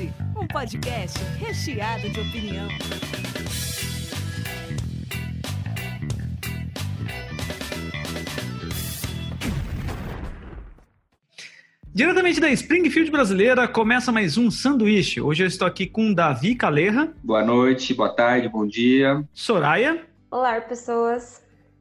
Cast, um podcast recheado de opinião. Diretamente da Springfield brasileira, começa mais um sanduíche. Hoje eu estou aqui com Davi Calerra. Boa noite, boa tarde, bom dia. Soraya. Olá, pessoas.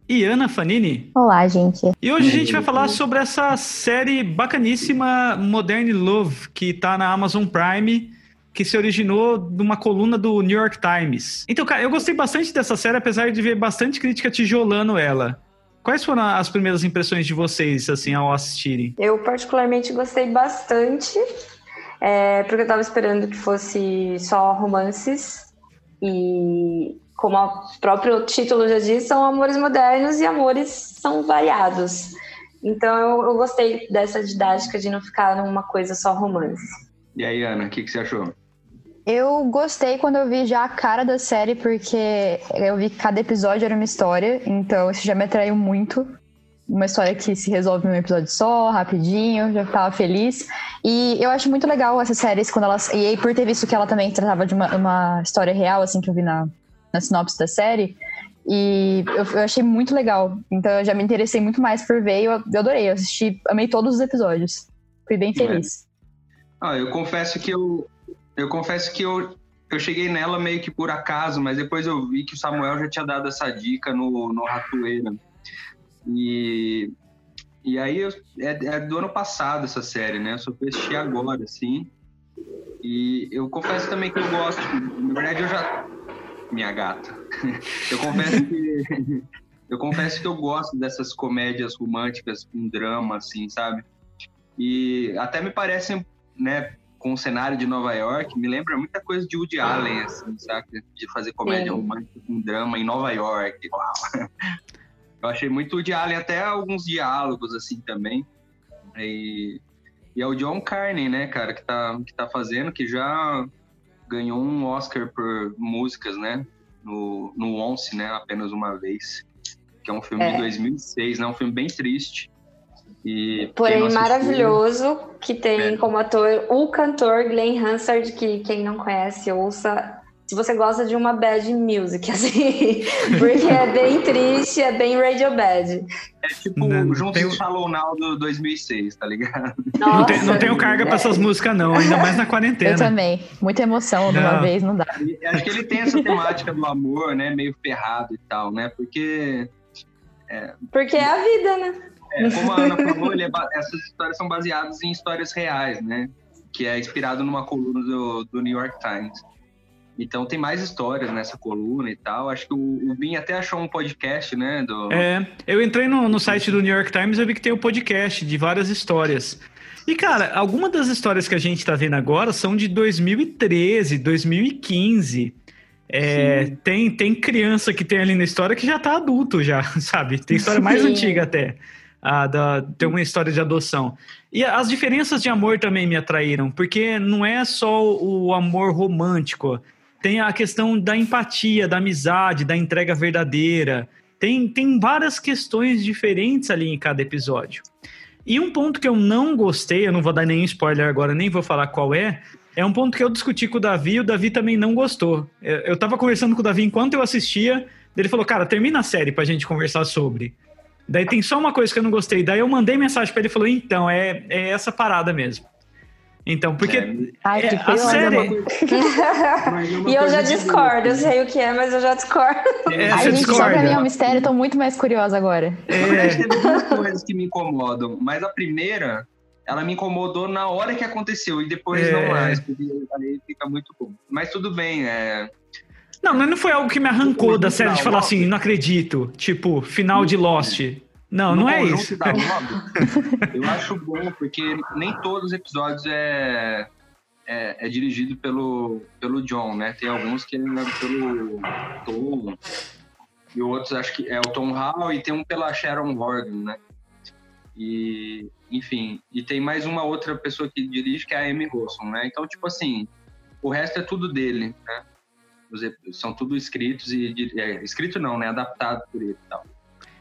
E Ana Fanini. Olá, gente. E hoje a gente vai falar sobre essa série bacaníssima Modern Love, que está na Amazon Prime, que se originou de uma coluna do New York Times. Então, cara, eu gostei bastante dessa série, apesar de ver bastante crítica tijolando ela. Quais foram as primeiras impressões de vocês, assim, ao assistirem? Eu particularmente gostei bastante, é, porque eu tava esperando que fosse só romances e como o próprio título já diz, são amores modernos e amores são variados. Então eu, eu gostei dessa didática de não ficar numa coisa só romance. E aí, Ana, o que, que você achou? Eu gostei quando eu vi já a cara da série, porque eu vi que cada episódio era uma história, então isso já me atraiu muito. Uma história que se resolve num episódio só, rapidinho, já ficava feliz. E eu acho muito legal essas séries quando elas. E aí, por ter visto que ela também tratava de uma, uma história real, assim, que eu vi na, na sinopse da série. E eu, eu, achei muito legal. Então eu já me interessei muito mais por ver e eu, eu adorei. Eu assisti, amei todos os episódios. Fui bem feliz. É. Ah, eu confesso que eu, eu confesso que eu, eu cheguei nela meio que por acaso, mas depois eu vi que o Samuel já tinha dado essa dica no, no Ratoeira. E, e aí eu, é, é, do ano passado essa série, né? Eu só fui assistir agora, assim. E eu confesso também que eu gosto. Na verdade, eu já. Minha gata. Eu confesso que. Eu confesso que eu gosto dessas comédias românticas com drama, assim, sabe? E até me parecem, né, com o cenário de Nova York, me lembra muita coisa de Woody Allen, assim, sabe? De fazer comédia Sim. romântica com drama em Nova York. Uau. Eu achei muito Woody Allen, até alguns diálogos, assim, também. E, e é o John Carney, né, cara, que tá, que tá fazendo, que já ganhou um Oscar por músicas, né? No, no Once, né? Apenas uma vez. Que é um filme é. de 2006, né? Um filme bem triste. E Porém, maravilhoso, que tem é. como ator o cantor Glenn Hansard, que quem não conhece, ouça. Se você gosta de uma bad music, assim, porque é bem triste, é bem radio bad. É tipo não, Juntos tem... Shallow Now do 2006, tá ligado? Nossa, não, tem, não tenho carga é. pra essas músicas, não, ainda mais na quarentena. Eu também. Muita emoção de uma vez, não dá. Acho que ele tem essa temática do amor, né, meio ferrado e tal, né, porque... É... Porque é a vida, né? É, como a Ana falou, é essas histórias são baseadas em histórias reais, né? Que é inspirado numa coluna do, do, New York Times. Então tem mais histórias nessa coluna e tal. Acho que o, o Bin até achou um podcast, né? Do... É, eu entrei no, no site do New York Times e vi que tem um podcast de várias histórias. E, cara, algumas das histórias que a gente tá vendo agora são de 2013, 2015. É, tem, tem criança que tem ali na história que já tá adulto, já, sabe? Tem história mais Sim. antiga até ah, da, ter uma história de adoção. E as diferenças de amor também me atraíram, porque não é só o amor romântico, tem a questão da empatia, da amizade, da entrega verdadeira. Tem, tem várias questões diferentes ali em cada episódio. E um ponto que eu não gostei, eu não vou dar nenhum spoiler agora, nem vou falar qual é, é um ponto que eu discuti com o Davi e o Davi também não gostou. Eu tava conversando com o Davi enquanto eu assistia, ele falou, cara, termina a série pra gente conversar sobre. Daí tem só uma coisa que eu não gostei. Daí eu mandei mensagem para ele e falou: então, é, é essa parada mesmo. Então, porque é. Ai, é, a série. e eu já discordo, eu sei o que é, mas eu já discordo. É, Ai, gente, só pra mim é um mistério, eu tô muito mais curiosa agora. É. Tem duas coisas que me incomodam, mas a primeira, ela me incomodou na hora que aconteceu, e depois é. não mais, porque aí fica muito bom. Mas tudo bem, é. Não, mas não foi algo que me arrancou da série de falar assim, não acredito. Tipo, final de Lost. Não, não é isso. eu acho bom, porque nem todos os episódios é, é, é, dirigido pelo, pelo John, né? Tem alguns que é pelo Tom, e outros acho que é o Tom Hall, e tem um pela Sharon Horgan, né? E, enfim, e tem mais uma outra pessoa que dirige, que é a Amy Wilson, né? Então, tipo assim, o resto é tudo dele, né? são tudo escritos e é, escrito não, né, adaptado por ele e tal.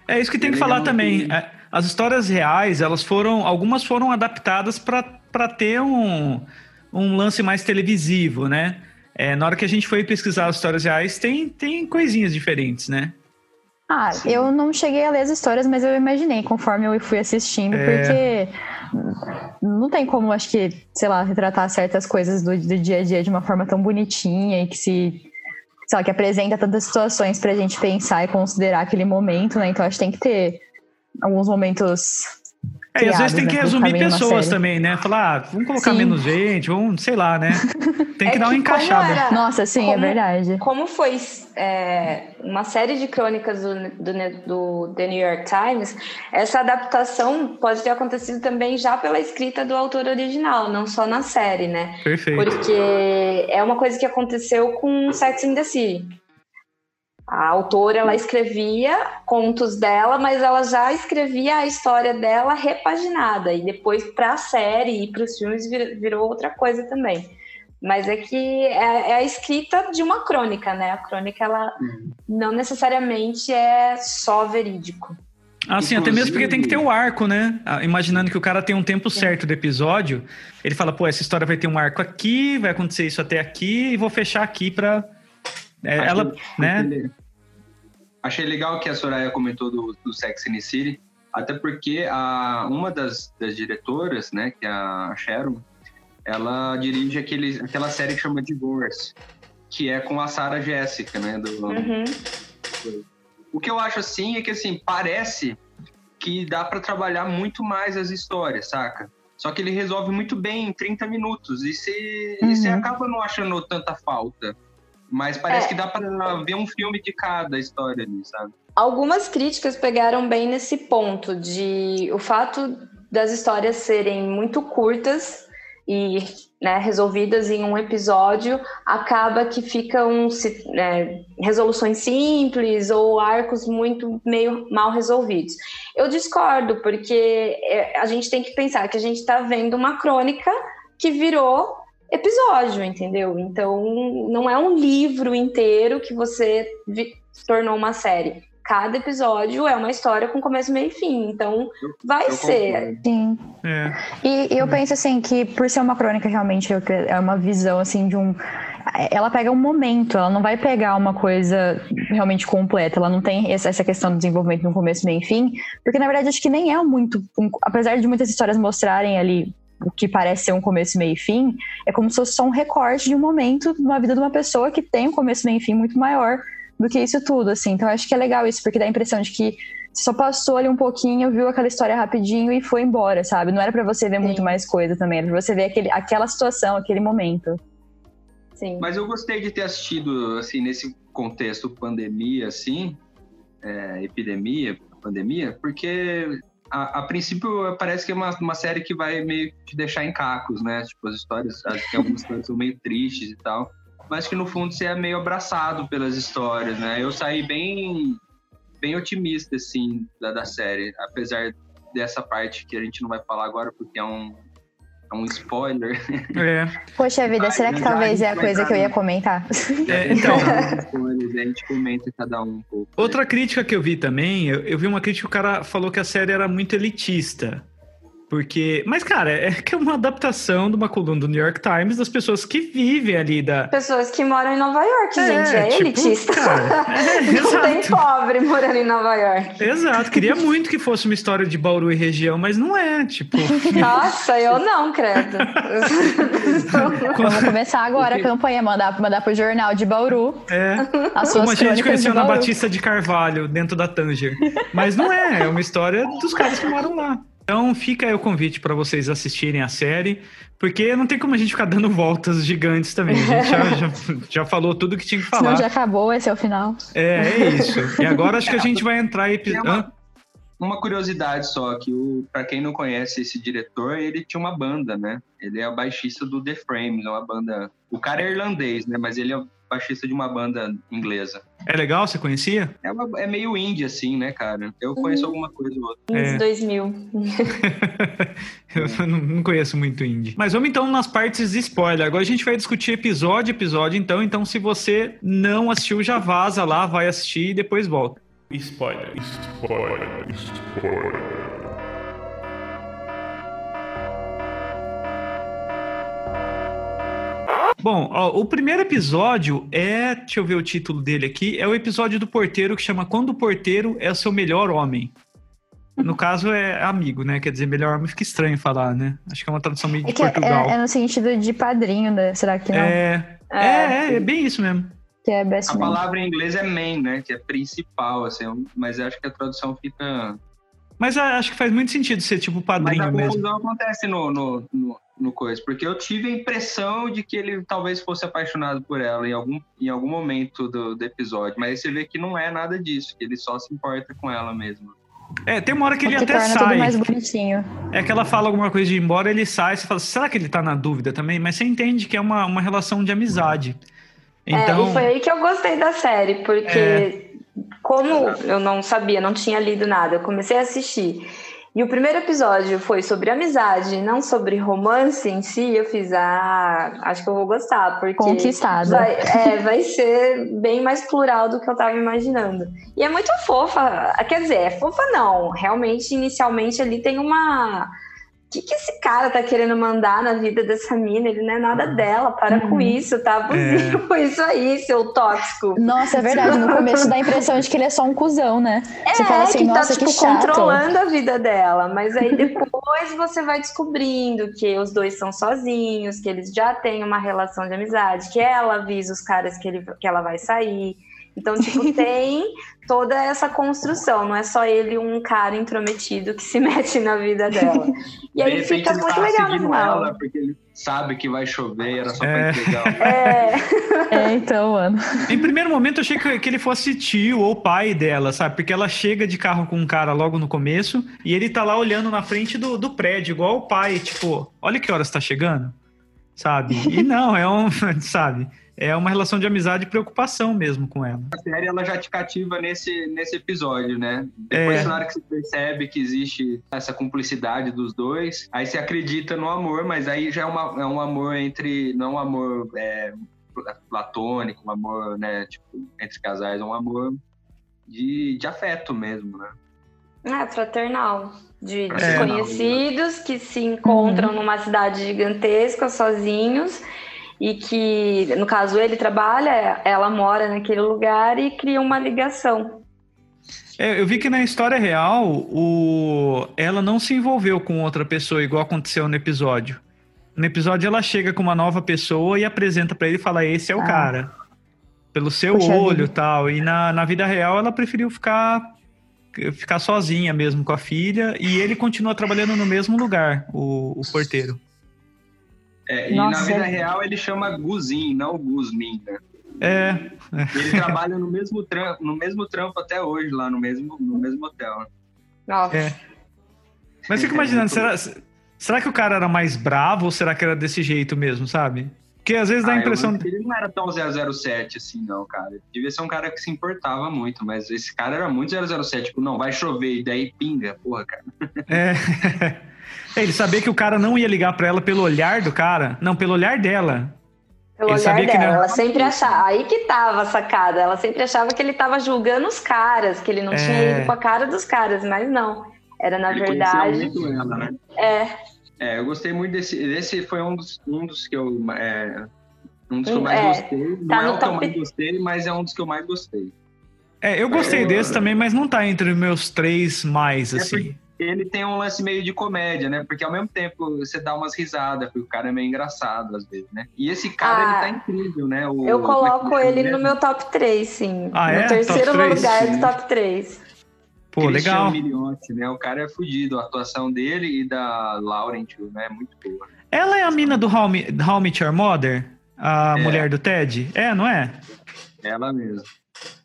É isso que tem que falar também. Que... É, as histórias reais, elas foram, algumas foram adaptadas para ter um um lance mais televisivo, né? É, na hora que a gente foi pesquisar as histórias reais, tem, tem coisinhas diferentes, né? Ah, Sim. eu não cheguei a ler as histórias, mas eu imaginei conforme eu fui assistindo, é... porque não tem como, acho que, sei lá, retratar certas coisas do, do dia a dia de uma forma tão bonitinha e que se sei lá, que apresenta tantas situações pra gente pensar e considerar aquele momento, né? Então acho que tem que ter alguns momentos é, e às vezes tem que né, resumir pessoas também, né? Falar, ah, vamos colocar sim. menos gente, vamos, sei lá, né? Tem que é dar uma que encaixada. Era, Nossa, sim, é como, é verdade. Como foi é, uma série de crônicas do, do, do, The New York Times, essa adaptação pode ter acontecido também já pela escrita do autor original, não só na série, né? Perfeito. Porque é uma coisa que aconteceu com Sex and the City. A autora ela escrevia contos dela, mas ela já escrevia a história dela repaginada e depois para a série e para os filmes virou outra coisa também. Mas é que é, é, a escrita de uma crônica, né? A crônica ela uhum. não necessariamente é só verídico. Ah, sim, até mesmo porque tem que ter o um arco, né? Ah, imaginando que o cara tem um tempo certo do episódio, ele fala, pô, essa história vai ter um arco aqui, vai acontecer isso até aqui e vou fechar aqui para é, ela, né? Achei legal que a Soraya comentou do, do Sex and the City, até porque a, uma das, das diretoras, né, que é a Sharon, ela dirige aquele, aquela série que chama Divorce, que é com a Sarah Jessica, né? Do, uhum. O que eu acho assim é que assim, parece que dá para trabalhar muito mais as histórias, saca? Só que ele resolve muito bem em 30 minutos. E você, uhum. e você acaba não achando tanta falta. Mas parece é. que dá para ver um filme de cada história ali, sabe? Algumas críticas pegaram bem nesse ponto de o fato das histórias serem muito curtas e né, resolvidas em um episódio, acaba que ficam né, resoluções simples ou arcos muito meio mal resolvidos. Eu discordo, porque é, a gente tem que pensar que a gente está vendo uma crônica que virou episódio, entendeu? Então, não é um livro inteiro que você tornou uma série. Cada episódio é uma história com começo, meio e fim. Então, vai eu ser. Sim. É. E, eu penso assim que por ser uma crônica realmente é uma visão assim de um ela pega um momento, ela não vai pegar uma coisa realmente completa, ela não tem essa questão do desenvolvimento no começo, meio e fim, porque na verdade acho que nem é muito, apesar de muitas histórias mostrarem ali o que parece ser um começo, meio e fim, é como se fosse só um recorte de um momento na vida de uma pessoa que tem um começo, meio e fim muito maior do que isso tudo, assim. Então, eu acho que é legal isso, porque dá a impressão de que só passou ali um pouquinho, viu aquela história rapidinho e foi embora, sabe? Não era para você ver Sim. muito mais coisa também, era pra você ver aquele, aquela situação, aquele momento. Sim. Mas eu gostei de ter assistido, assim, nesse contexto pandemia, assim, é, epidemia, pandemia, porque a, a, princípio parece que é uma, uma série que vai meio te deixar em cacos, né? Tipo, as histórias, acho que algumas histórias são meio tristes e tal, mas que no fundo você é meio abraçado pelas histórias, né? Eu saí bem, bem otimista, assim, da, da série, apesar dessa parte que a gente não vai falar agora porque é um, é um spoiler. É. Poxa vida, será que talvez é a coisa que eu ia comentar? É, então. a gente comenta cada um um pouco. Outra crítica que eu vi também, eu, eu vi uma crítica que o cara falou que a série era muito elitista. Porque, mas cara, é que é uma adaptação de uma coluna do New York Times das pessoas que vivem ali da. Pessoas que moram em Nova York, é, gente, é tipo, elitista. Cara, é, Não exato. tem pobre morando em Nova York. Exato, queria muito que fosse uma história de Bauru e região, mas não é, tipo. Nossa, eu não, credo. Vamos começar agora a campanha, mandar, mandar pro jornal de Bauru. É. As suas Como a gente conheceu na Batista de Carvalho, dentro da Tanger. Mas não é, é uma história dos caras que moram lá. Então fica aí o convite para vocês assistirem a série, porque não tem como a gente ficar dando voltas gigantes também. A gente já, já, já falou tudo que tinha que falar. Senão já acabou, esse é o final. É, é isso. E agora acho que a gente vai entrar em uma, uma curiosidade só, que para quem não conhece esse diretor, ele tinha uma banda, né? Ele é o baixista do The Frames, é uma banda... O cara é irlandês, né? Mas ele é baixista de uma banda inglesa. É legal? Você conhecia? É, uma, é meio indie, assim, né, cara? Eu conheço uhum. alguma coisa ou outra. É. 2000. eu não, não, conheço muito indie. Mas vamos então nas partes de spoiler. Agora a gente vai discutir episódio episódio, então. Então, se você não assistiu, já vaza lá, vai assistir e depois volta. Spoiler, spoiler, spoiler. Bom, ó, o primeiro episódio é, deixa eu ver o título dele aqui, é o episódio do porteiro que chama Quando o Porteiro é o seu melhor homem. No caso é amigo, né? Quer dizer, melhor homem fica estranho falar, né? Acho que é uma tradução meio de É, que é, Portugal. é no sentido de padrinho, né? Será que não? É, é, é, é bem isso mesmo. Que é best A man. palavra em inglês é main, né? Que é principal, assim. Mas eu acho que a tradução fica. Mas ah, acho que faz muito sentido ser tipo Mas padrinho a mesmo. confusão acontece no, no, no, no coisa. Porque eu tive a impressão de que ele talvez fosse apaixonado por ela em algum, em algum momento do, do episódio. Mas aí você vê que não é nada disso, que ele só se importa com ela mesmo. É, tem uma hora que ele que até torna tudo sai. mais bonitinho. É que ela fala alguma coisa de ir embora, ele sai, você fala, será que ele tá na dúvida também? Mas você entende que é uma, uma relação de amizade. Então, É, e foi aí que eu gostei da série, porque É. como eu não sabia, não tinha lido nada, eu comecei a assistir. E o primeiro episódio foi sobre amizade, não sobre romance em si. Eu fiz, ah, acho que eu vou gostar, porque Conquistada. vai, é, vai ser bem mais plural do que eu tava imaginando. E é muito fofa, quer dizer, é fofa não. Realmente, inicialmente ali tem uma. O que, que esse cara tá querendo mandar na vida dessa mina? Ele não é nada dela, para com Uhum. isso, tá abusivo com isso aí, seu tóxico. Nossa, é verdade. No começo dá a impressão de que ele é só um cuzão, né? Você é, fala assim, que tá, nossa, tipo, que chato. controlando a vida dela. Mas aí depois você vai descobrindo que os dois são sozinhos, que eles já têm uma relação de amizade, que ela avisa os caras que, ele, que ela vai sair. Então, tipo, tem toda essa construção. Não é só ele um cara intrometido que se mete na vida dela. E De aí fica ele muito tá legal no final. ela porque ele sabe que vai chover, era só É. pra entregar. É, É, então, mano. em primeiro momento eu achei que, que ele fosse tio ou pai dela, sabe? Porque ela chega de carro com um cara logo no começo e ele tá lá olhando na frente do, do prédio, igual o pai, tipo, olha que horas tá chegando, sabe? E não, é um, sabe? É uma relação de amizade e preocupação mesmo com ela. A série ela já te cativa nesse, nesse episódio, né? Depois, É. na hora que você percebe que existe essa cumplicidade dos dois, aí você acredita no amor, mas aí já é, uma, é um amor entre. Não um amor é, platônico, um amor, né? Tipo, entre casais, é um amor de, de afeto mesmo, né? é fraternal. De É. desconhecidos que se encontram numa cidade gigantesca sozinhos e que, no caso, ele trabalha, ela mora naquele lugar e cria uma ligação. É, eu vi que na história real, o... ela não se envolveu com outra pessoa, igual aconteceu no episódio. No episódio, ela chega com uma nova pessoa e apresenta pra ele e fala: Esse é o Ah. cara. Pelo seu Puxa olho e tal. E na, na vida real, ela preferiu ficar, ficar sozinha mesmo com a filha. E ele continua trabalhando no mesmo lugar, o, o porteiro. É, e Nossa, na vida é- real ele chama Guzin, não Guzmin, né? É, Ele trabalha no mesmo, trampo, no mesmo trampo até hoje, lá no mesmo, no mesmo hotel. Nossa. É. Mas fico imaginando, será, será que o cara era mais bravo ou será que era desse jeito mesmo, sabe? Porque às vezes dá a Ah, eu impressão. que ele não era tão 007 assim, não, cara. Ele devia ser um cara que se importava muito, mas esse cara era muito 007. Tipo, não, vai chover e daí pinga, porra, cara. É. É, Ele sabia que o cara não ia ligar pra ela pelo olhar do cara. Não, pelo olhar dela. Pelo Ele olhar sabia que dela, não- ela sempre achava. Aí que tava a sacada. Ela sempre achava que ele tava julgando os caras, que ele não tinha É. ido com a cara dos caras, mas não. Era, na ele verdade. muito ela, né? É, É, eu gostei muito desse. Esse foi um dos, um dos que eu. É, um dos que eu mais é, gostei. Não tá é no o que eu mais gostei, mas é um dos que eu mais gostei. É, eu gostei Eu- desse também, mas não tá entre os meus três mais, É assim. Ele tem um lance meio de comédia, né? Porque ao mesmo tempo você dá umas risadas, porque o cara é meio engraçado às vezes, né? E esse cara, Ah, ele tá incrível, né? O, eu coloco ele mesmo? no meu top 3, sim. Ah, no é? terceiro Top lugar Sim. do top 3. Pô, Christian legal. Milioti, né? O cara é fudido. A atuação dele e da Laurent, né? É muito boa. Ela é a mina do How, Me- How Your Mother? A É. mulher do Ted? É, não é? Ela mesmo.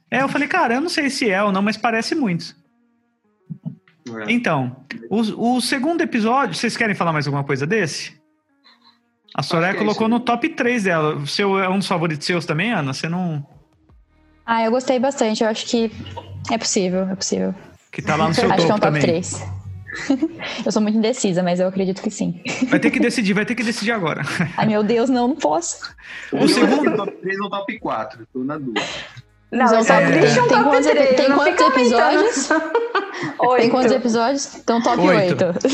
É, eu falei, cara, eu não sei se é ou não, mas parece muito. É. Então, o, o segundo episódio, vocês querem falar mais alguma coisa desse? A Soraya é colocou isso. no top 3 dela. O seu é um dos favoritos seus também, Ana? Você não. Ah, eu gostei bastante. Eu acho que é possível, é possível. Que tá lá no seu acho que é topo um top também. 3. eu sou muito indecisa, mas eu acredito que sim. Vai ter que decidir, vai ter que decidir agora. Ai, meu Deus, não, não posso. O segundo. top 3 ou top 4. Tô na dúvida. Não, Mas só é- deixa um tem top quantos- 3. tem não quantos episódios? Oito. Tem quantos episódios? Então, top Oito. 8.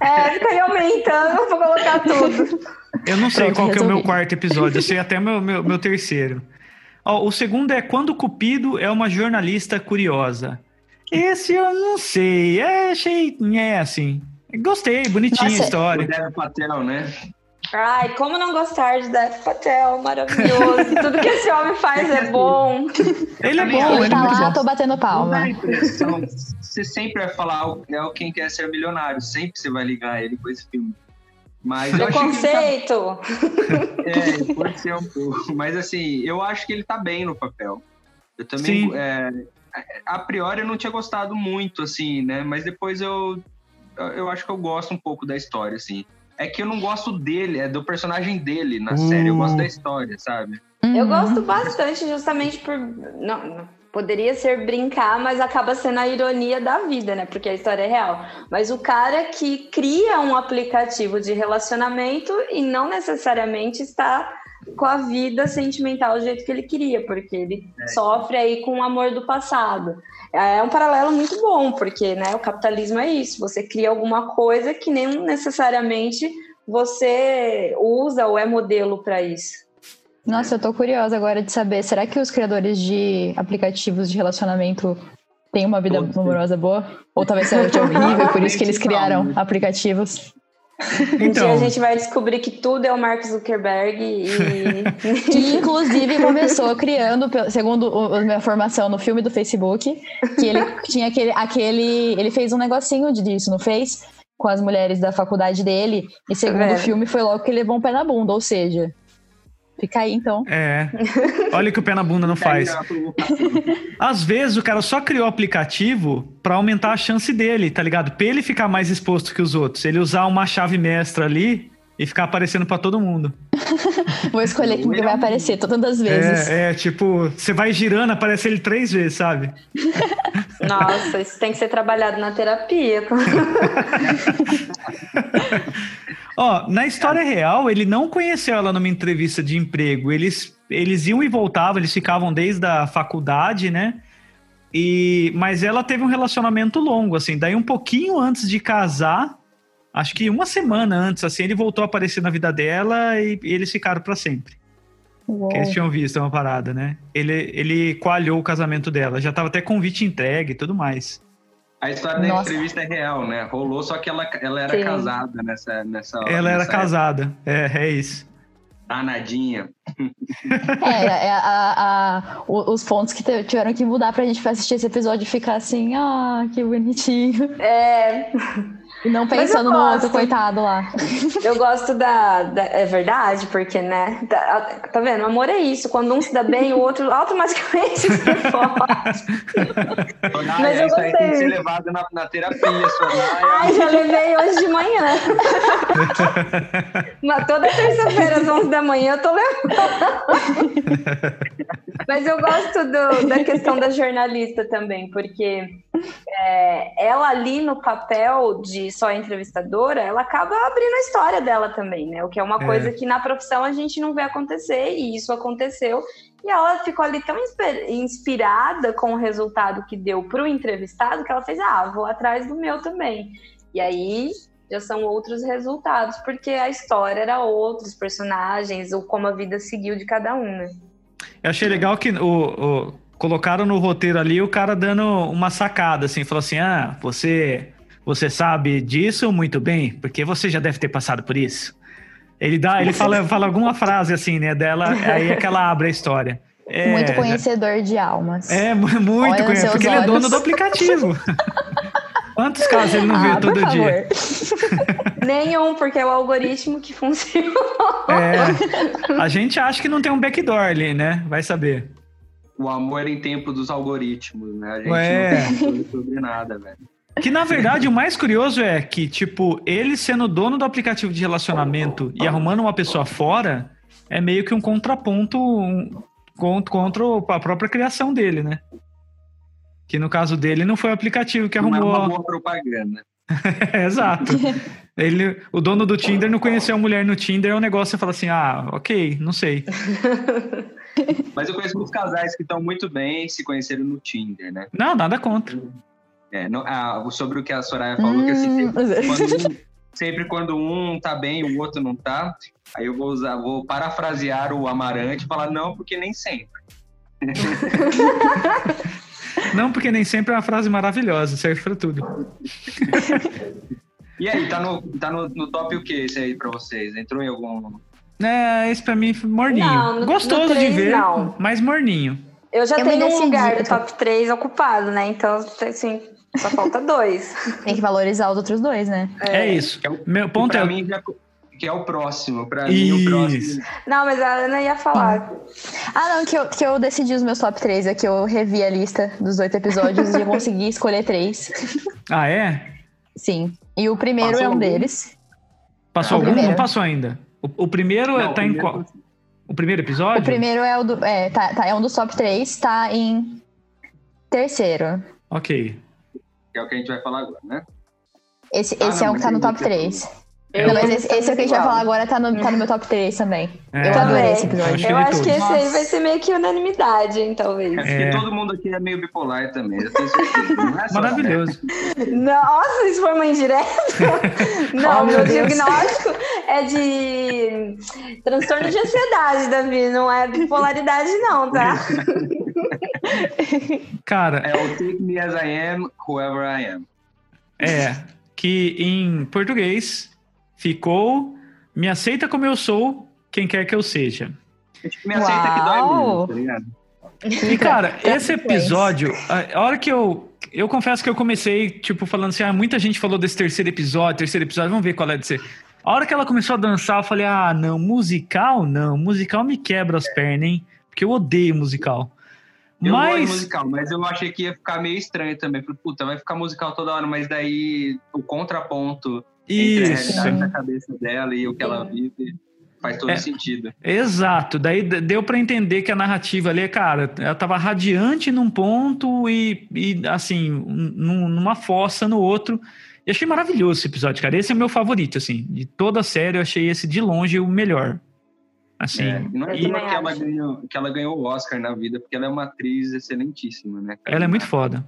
É, fica aí aumentando pra colocar tudo. Eu não sei Pronto, qual que é o meu quarto episódio, eu sei até meu, meu, meu terceiro. Ó, o segundo é Quando Cupido é uma jornalista curiosa. Esse eu não sei, é, achei, é assim. Gostei, bonitinha Nossa, a história. Dev Patel, né? Ai, como não gostar de Dev Patel? Maravilhoso. Tudo que esse homem faz é bom. Ele é bom, ele é tá lá, bom. tô batendo palma. impressão. Você sempre vai falar é o quem quer ser milionário. Sempre você vai ligar ele com esse filme. Mas eu que ele tá Preconceito. É, pode ser um pouco. Mas assim, eu acho que ele tá bem no papel. Eu também, Sim. é, a priori, eu não tinha gostado muito, assim, né? Mas depois eu, eu acho que eu gosto um pouco da história, assim. É que eu não gosto dele, é do personagem dele na Uh. série. Eu gosto da história, sabe? Eu Uhum. gosto bastante justamente por. Não, não- poderia ser brincar, mas acaba sendo a ironia da vida, né? Porque a história é real. Mas o cara que cria um aplicativo de relacionamento e não necessariamente está com a vida sentimental do jeito que ele queria, porque ele sofre aí com o amor do passado. É um paralelo muito bom, porque né, o capitalismo é isso. Você cria alguma coisa que nem necessariamente você usa ou é modelo para isso. Nossa, eu tô curiosa agora de saber, será que os criadores de aplicativos de relacionamento têm uma vida Todos. amorosa boa? Ou talvez seja horrível, e por isso que eles criaram aplicativos? Um dia Então, a gente vai descobrir que tudo é o Mark Zuckerberg e. Que inclusive começou criando, segundo a minha formação no filme do Facebook, que ele tinha aquele, aquele. Ele fez um negocinho disso, não fez? Com as mulheres da faculdade dele. E segundo vendo? o filme, foi logo que ele levou um pé na bunda. Ou seja, fica aí então. é. Olha o que o pé na bunda não faz. Às vezes o cara só criou o aplicativo pra aumentar a chance dele, tá ligado? Pra ele ficar mais exposto que os outros. Ele usar uma chave mestra ali e ficar aparecendo pra todo mundo. Vou escolher quem que vai aparecer todas as vezes. É, é, tipo, você vai girando, aparece ele três vezes, sabe? Nossa, isso tem que ser trabalhado na terapia. Ó, na história real, ele não conheceu ela numa entrevista de emprego. Eles, eles iam e voltavam, eles ficavam desde a faculdade, né? E, mas ela teve um relacionamento longo, assim. Daí, um pouquinho antes de casar, acho que uma semana antes, assim, ele voltou a aparecer na vida dela e, eles ficaram pra sempre. Uou. Que eles tinham visto uma parada, né? Ele, ele coalhou o casamento dela. Já tava até convite entregue e tudo mais. A história da Nossa. entrevista é real, né? Rolou, só que ela, ela era Sim. casada nessa, nessa ela era nessa casada. É, é isso. época. Danadinha. É, é, a- a- os pontos que tiveram que mudar pra gente assistir esse episódio e ficar assim, ah, que bonitinho. É, E não pensando no outro gosto. coitado lá. eu gosto da, da- É verdade, porque, né? da- tá vendo? O amor é isso. Quando um se dá bem, o outro automaticamente se. Soraya, Mas eu isso aí tem que gostei. ser levado na, na terapia. Ai, já levei hoje de manhã. Mas toda terça-feira, às 11 da manhã, eu tô levando. Mas eu gosto do- da questão da jornalista também, porque é, ela ali no papel de só entrevistadora, ela acaba abrindo a história dela também, né? O que é uma É. coisa que na profissão a gente não vê acontecer, e isso aconteceu. E ela ficou ali tão inspi- inspirada com o resultado que deu pro entrevistado que ela fez, ah, vou atrás do meu também. E aí já são outros resultados, porque a história era outros personagens, ou como a vida seguiu de cada um, né? Eu achei legal que o, o- colocaram no roteiro ali o cara dando uma sacada, assim, falou assim: ah, você, você sabe disso muito bem, porque você já deve ter passado por isso. Ele dá, ele fala, fala alguma frase assim, né, dela, aí é que ela abre a história. É, Muito conhecedor de almas. É, mu- muito Olha seus porque ele é dono olhos. do aplicativo. Quantos casos ele não vê ah, por todo dia? favor. Nenhum, porque é o algoritmo que funciona. É, a gente acha que não tem um backdoor ali, né? Vai saber. O amor em tempo dos algoritmos, né? A gente Ué. não tem sobre nada, velho. Que na verdade o mais curioso é que, tipo, ele sendo dono do aplicativo de relacionamento e arrumando uma pessoa fora é meio que um contraponto um, con- contra a própria criação dele, né? Que no caso dele não foi o aplicativo que Não é arrumou. uma boa propaganda. É, exato. Ele, o dono do Tinder não conheceu a mulher no Tinder, é um negócio você fala assim: ah, ok, não sei. Mas eu conheço muitos casais que estão muito bem se conheceram no Tinder, né? Não, nada contra. É, não- ah, sobre o que a Soraya falou, que assim, Hum. quando um, sempre quando um tá bem e o outro não tá, aí eu vou usar, vou parafrasear o Amarante e falar não, porque nem sempre. Não, porque nem sempre é uma frase maravilhosa, serve pra tudo. E aí, tá no, tá no, no top o que esse aí pra vocês? Entrou em algum. É, esse pra mim foi morninho. Não, no- Gostoso no três, de ver, não. mas morninho. Eu já Eu tenho um decidi, lugar do tô- top 3 ocupado, né? Então, assim, só falta dois. Tem que valorizar os outros dois, né? É, isso. É o- Meu ponto é. mim, já- que é o próximo. Pra mim, o próximo. Não, mas a Ana ia falar. Ah, não, que eu, que eu decidi os meus top 3, é que eu revi a lista dos oito episódios e eu consegui escolher três. Ah, é? Sim. E o primeiro Passou é um algum? deles. Passou O algum? primeiro. Não passou ainda. O, o primeiro Não, tá em primeiro- qual? O primeiro episódio? O primeiro é o do. É, tá, tá- é um dos top 3, tá em terceiro. Ok. Que é o que a gente vai falar agora, né? Esse, Ah, esse é não, um que tá no top esse é 3. É, não, eu- mas esse, esse é o que a gente vai falar agora, tá no, tá no meu top 3 também. É, Eu Também. adorei esse Eu episódio. acho Eu ele acho que esse aí vai ser meio que unanimidade, hein, talvez. É porque É. todo mundo aqui é meio bipolar também, eu tenho certeza. Não é? Maravilhoso. Nossa, isso foi uma indireta? Não, Oh, meu meu diagnóstico é de transtorno de ansiedade, Davi. Não é bipolaridade, não, tá? Cara, É o Take Me As I Am, Whoever I Am. é que em português ficou Me aceita como eu sou, quem quer que eu seja. É tipo, me aceita que dói Uau. menos, tá ligado? E, cara, esse Consequência. episódio, a hora que eu. Eu confesso que eu comecei, tipo, falando assim: ah, muita gente falou desse terceiro episódio, terceiro episódio, vamos ver qual é de ser. A hora que ela começou a dançar, eu falei: ah, não, musical não, musical me quebra as pernas, hein? Porque eu odeio musical. Eu Mas. musical, mas eu achei que ia ficar meio estranho também. Falei, puta, vai ficar musical toda hora, mas daí o contraponto entre a Isso. realidade da cabeça dela e o que ela vive faz todo É. sentido. Exato, daí deu pra entender que a narrativa ali, cara, ela tava radiante num ponto e, e assim, num- numa fossa no outro. E achei maravilhoso esse episódio, cara. Esse é meu favorito, assim, de toda a série, eu achei esse de longe o melhor. Assim, É, e não é também que ela, ganhou, que ela ganhou o Oscar na vida, porque ela é uma atriz excelentíssima, né? cara? ela é muito foda.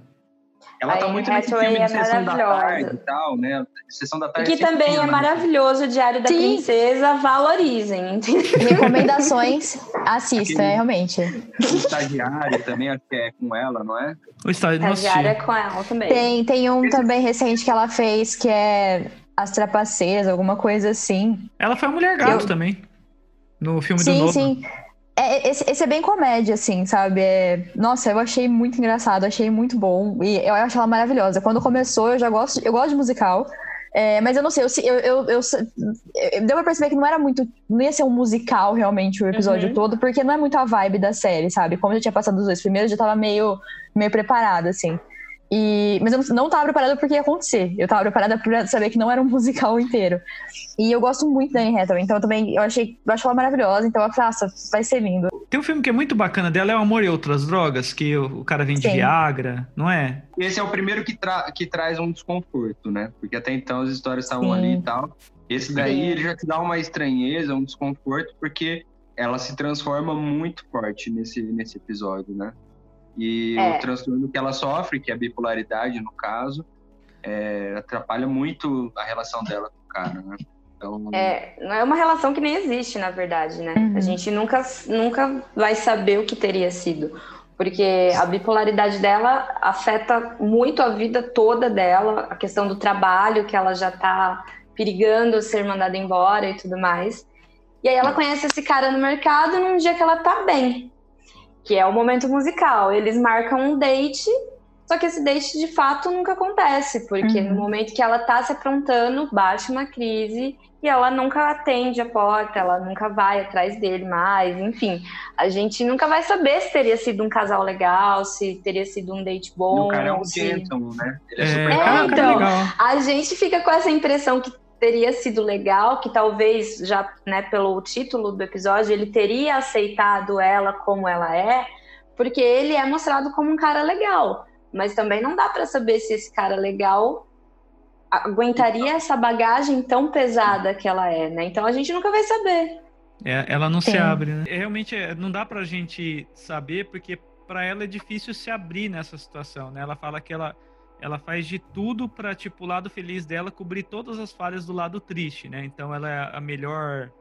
Ela tá A muito Anne nesse filme de é Sessão da. Tarde e tal, né? Sessão da E Tarde que sempre também é maravilhoso, o Diário da Sim. Princesa, valorizem. Recomendações, assista, Aquele- é, realmente. O estagiário também, acho que é com ela, não é? O A Diária assisti. com ela também. Tem, tem um também recente que ela fez que é As Trapaceiras, alguma coisa assim. Ela foi a mulher gato Eu- também. No filme do Sim, Novo. sim. É, esse, esse é bem comédia, assim, sabe? É- nossa, eu achei muito engraçado, achei muito bom. E eu acho ela maravilhosa. Quando começou, eu já gosto, eu gosto de musical. É, mas eu não sei, eu, eu, eu, eu, eu- deu pra perceber que não era muito. Não ia ser um musical realmente o episódio Uhum. todo, porque não é muito a vibe da série, sabe? Como eu já tinha passado os dois primeiros, eu já tava meio, meio preparada, assim. E, mas eu não, não tava preparada porque ia acontecer. Eu tava preparada pra saber que não era um musical inteiro. E eu gosto muito da Anne Hathaway, então eu também eu achei, eu acho ela maravilhosa, então eu falei, nossa, vai ser lindo. Tem um filme que é muito bacana dela, é o Amor e Outras Drogas, que o, o cara vende Sim. Viagra, não é? Esse é o primeiro que, tra que traz um desconforto, né? Porque até então as histórias estavam Sim. ali e tal. Esse daí Sim. ele já te dá uma estranheza, um desconforto, porque ela se transforma muito forte nesse, nesse episódio, né? E É. o transtorno que ela sofre, que é a bipolaridade no caso, é, atrapalha muito a relação dela com o cara, né? Então, É, não é uma relação que nem existe, na verdade, né? Uhum. A gente nunca, nunca vai saber o que teria sido. Porque a bipolaridade dela afeta muito a vida toda dela, a questão do trabalho, que ela já tá perigando ser mandada embora e tudo mais. E aí ela conhece esse cara no mercado num dia que ela tá bem, que é o momento musical. Eles marcam um date, só que esse date de fato nunca acontece, porque Uhum. no momento que ela tá se aprontando, bate uma crise e ela nunca atende a porta, ela nunca vai atrás dele mais, enfim. A gente nunca vai saber se teria sido um casal legal, se teria sido um date bom. o cara é um se- gentleman, né? Ele é, É, super cara então. legal. A gente fica com essa impressão que teria sido legal, que talvez já, né, pelo título do episódio, ele teria aceitado ela como ela é, porque ele é mostrado como um cara legal. Mas também não dá pra saber se esse cara legal aguentaria essa bagagem tão pesada que ela é, né? Então a gente nunca vai saber. É, ela não se abre, né? É, Realmente é, não dá pra gente saber, porque pra ela é difícil se abrir nessa situação, né? Ela fala que ela, ela faz de tudo para tipo o lado feliz dela cobrir todas as falhas do lado triste, né? Então ela é a melhor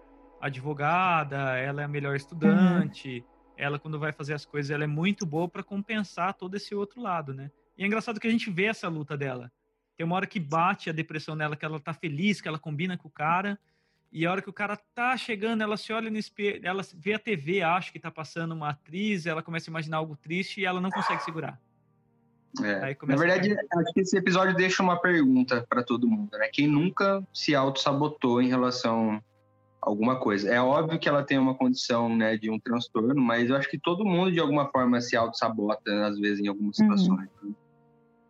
advogada, ela é a melhor estudante, uhum. ela quando vai fazer as coisas ela é muito boa para compensar todo esse outro lado, né? E é engraçado que a gente vê essa luta dela. Tem uma hora que bate a depressão nela, que ela tá feliz, que ela combina com o cara, e a hora que o cara tá chegando, ela se olha no espelho, ela vê a TV, acha que tá passando uma atriz, ela começa a imaginar algo triste e ela não consegue segurar. É. Na verdade, acho que esse episódio deixa uma pergunta para todo mundo, né? Quem nunca se auto-sabotou em relação a alguma coisa? É óbvio que ela tem uma condição, né, de um transtorno, mas eu acho que todo mundo, de alguma forma, se auto-sabota, né, às vezes, em algumas uhum. situações. Uhum.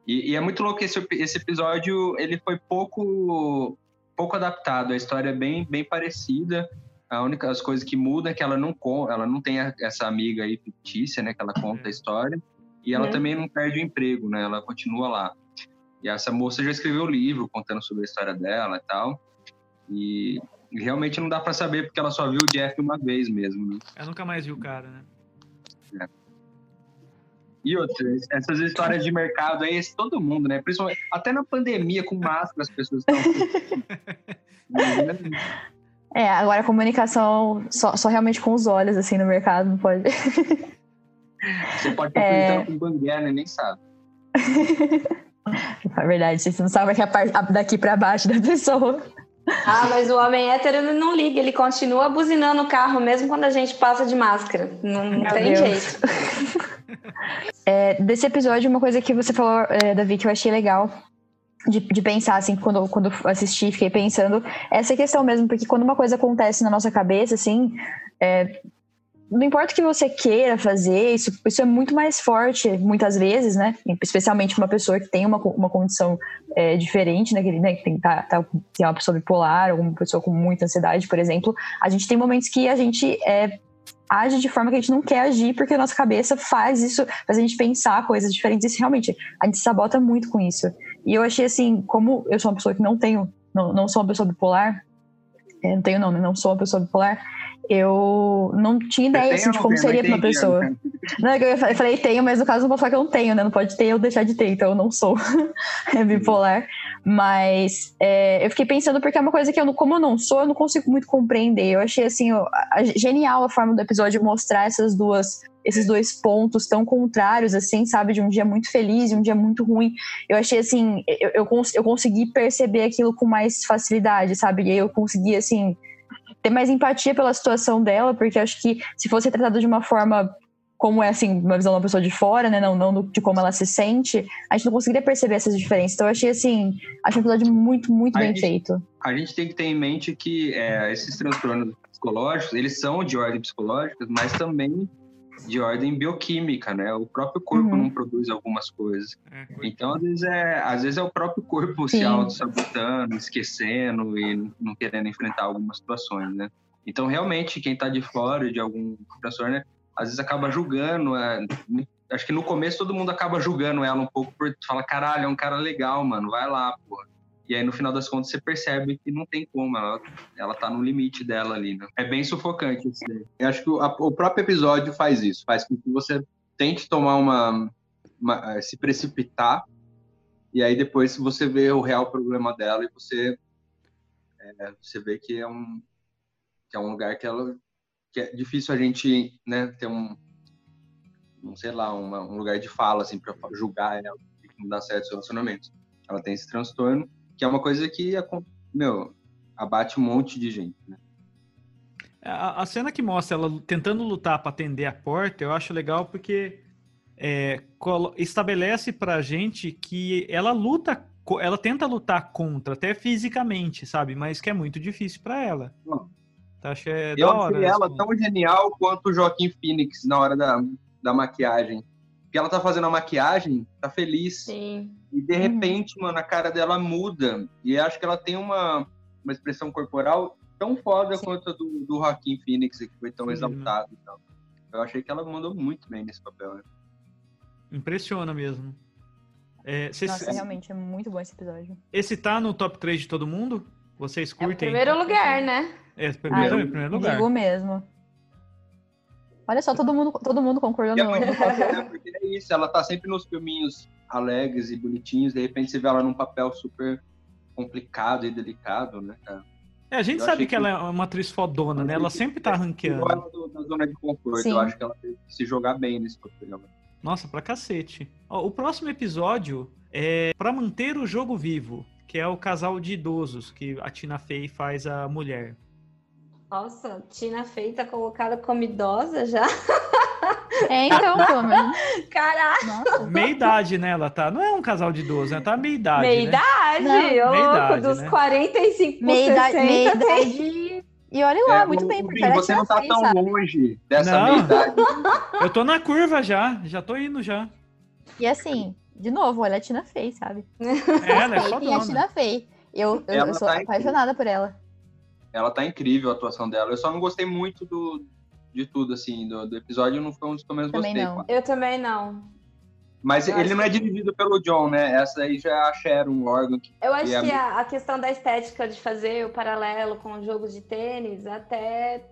E, e, é muito louco que esse, esse episódio, ele foi pouco pouco adaptado, a história é bem, bem parecida, a única as coisas que mudam é que ela não ela não tem essa amiga aí fictícia, né, que ela conta a história, e ela uhum. também não perde o emprego, né? Ela continua lá. E essa moça já escreveu um livro contando sobre a história dela e tal. E, e realmente não dá para saber porque ela só viu o Jeff uma vez mesmo, né? Ela nunca mais viu o cara, né? É. E outras, essas histórias de mercado aí, todo mundo, né? Principalmente, até na pandemia, com máscara, as pessoas estão. é, agora a comunicação só, só realmente com os olhos, assim, no mercado, não pode. Você pode estar é... com banguela e nem sabe. É verdade, você não sabe que a parte daqui para baixo da pessoa. Ah, mas o homem hétero ele não liga, ele continua buzinando o carro mesmo quando a gente passa de máscara. Não, não tem Deus. jeito. É, desse episódio, uma coisa que você falou, é, Davi, que eu achei legal de, de, pensar, assim, quando, quando assisti, fiquei pensando, essa questão mesmo, porque quando uma coisa acontece na nossa cabeça, assim, é, não importa o que você queira fazer, isso, isso é muito mais forte, muitas vezes, né? Especialmente uma pessoa que tem uma, uma condição é, diferente, né? Que, né? que tem, tá, tá, tem uma pessoa bipolar, ou uma pessoa com muita ansiedade, por exemplo. A gente tem momentos que a gente é, age de forma que a gente não quer agir, porque a nossa cabeça faz isso, faz a gente pensar coisas diferentes. E realmente, a gente sabota muito com isso. E eu achei assim, como eu sou uma pessoa que não tenho, não, não sou uma pessoa bipolar, é, não tenho não, né? não sou uma pessoa bipolar, eu não tinha ideia assim, de como seria para uma pessoa. Né? Não, eu falei tenho, mas no caso não vou falar que eu não tenho, né? Não pode ter ou deixar de ter, então eu não sou é bipolar. Mas é, eu fiquei pensando porque é uma coisa que eu, como eu não sou, eu não consigo muito compreender. Eu achei assim a, a, genial a forma do episódio mostrar essas duas esses dois pontos tão contrários, assim, sabe? De um dia muito feliz e um dia muito ruim. Eu achei, assim, eu, eu, eu consegui perceber aquilo com mais facilidade, sabe? E aí eu consegui, assim, ter mais empatia pela situação dela, porque acho que se fosse tratado de uma forma como é assim, uma visão de uma pessoa de fora, né, não, não de como ela se sente, a gente não conseguiria perceber essas diferenças. Então eu achei assim, acho um episódio muito, muito a bem gente, feito. A gente tem que ter em mente que é, esses transtornos psicológicos, eles são de ordem psicológica, mas também de ordem bioquímica, né? O próprio corpo uhum. não produz algumas coisas. É, então, às vezes, é, às vezes é o próprio corpo Sim. se auto-sabotando, esquecendo e não querendo enfrentar algumas situações, né? Então, realmente, quem está de fora de algum transtorno, né, às vezes acaba julgando. É, acho que no começo todo mundo acaba julgando ela um pouco por falar, caralho, é um cara legal, mano, vai lá, porra. E aí, no final das contas, você percebe que não tem como, ela, ela tá no limite dela ali, né? É bem sufocante isso daí. Eu acho que o, a, o próprio episódio faz isso, faz com que você tente tomar uma, uma, eh, se precipitar, e aí depois você vê o real problema dela e você, é, você vê que é um, que é um lugar que ela que é difícil a gente né, ter um, um sei lá, uma, um lugar de fala assim para julgar ela, que não dá certo relacionamentos. Ela tem esse transtorno que é uma coisa que, meu, abate um monte de gente, né? A, a cena que mostra ela tentando lutar para atender a porta, eu acho legal porque é, estabelece pra gente que ela luta, ela tenta lutar contra, até fisicamente, sabe? Mas que é muito difícil para ela. Bom, então, acho que é eu achei ela assim. tão genial quanto o Joaquim Phoenix na hora da, da maquiagem. Porque ela tá fazendo a maquiagem, tá feliz. Sim. E de repente, mano, a cara dela muda. E acho que ela tem uma, uma expressão corporal tão foda Sim. quanto a do, do Joaquim Phoenix, que foi tão Sim. exaltado. Então. Eu achei que ela mandou muito bem nesse papel. Né? Impressiona mesmo. É, Nossa, realmente é muito bom esse episódio. Esse tá no top 3 de todo mundo? Vocês curtem? É o primeiro lugar, né? É, primeiro, ah, primeiro lugar. Digo mesmo. Olha só, todo mundo, todo mundo concordou E é muito papel. foda, né? Porque é isso, ela tá sempre nos filminhos alegres e bonitinhos, de repente você vê ela num papel super complicado e delicado, né, cara? É, a gente Eu sabe que que- ela é uma atriz fodona, né? Ela sempre tá ranqueando. ela da zona de conforto, Sim. eu acho que ela teve que se jogar bem nesse programa. Nossa, pra cacete. Ó, o próximo episódio é pra manter o jogo vivo, que é o casal de idosos que a Tina Fey faz a mulher. Nossa, Tina Fey tá colocada como idosa já? É, então, menos. Caraca. Meia idade, né? Ela tá. Não é um casal de idosos, né? Tá meia idade. meia né? idade, Não, ô meia louco, idade, dos né? 45 por Meia idade, 60 meia idade. E olha lá, É, muito o- bem, porque ela você não tá tão sabe? longe dessa Não. meia idade. Eu tô na curva já, já tô indo já. E assim, de novo, olha a Tina Fey, sabe? É, ela é Fey tem a fodona. Tina Fey. Eu, eu, Ela eu sou tá incrível. apaixonada por ela. Ela tá incrível a atuação dela. Eu só não gostei muito do, de tudo, assim, do, do episódio, não foi um dos que eu menos Também gostei. não. Eu também não. Mas Eu ele não é dirigido pelo John, né? Essa aí já é a Sharon, o órgão que Eu acho E a que a, a questão da estética de fazer o paralelo com o jogo de tênis até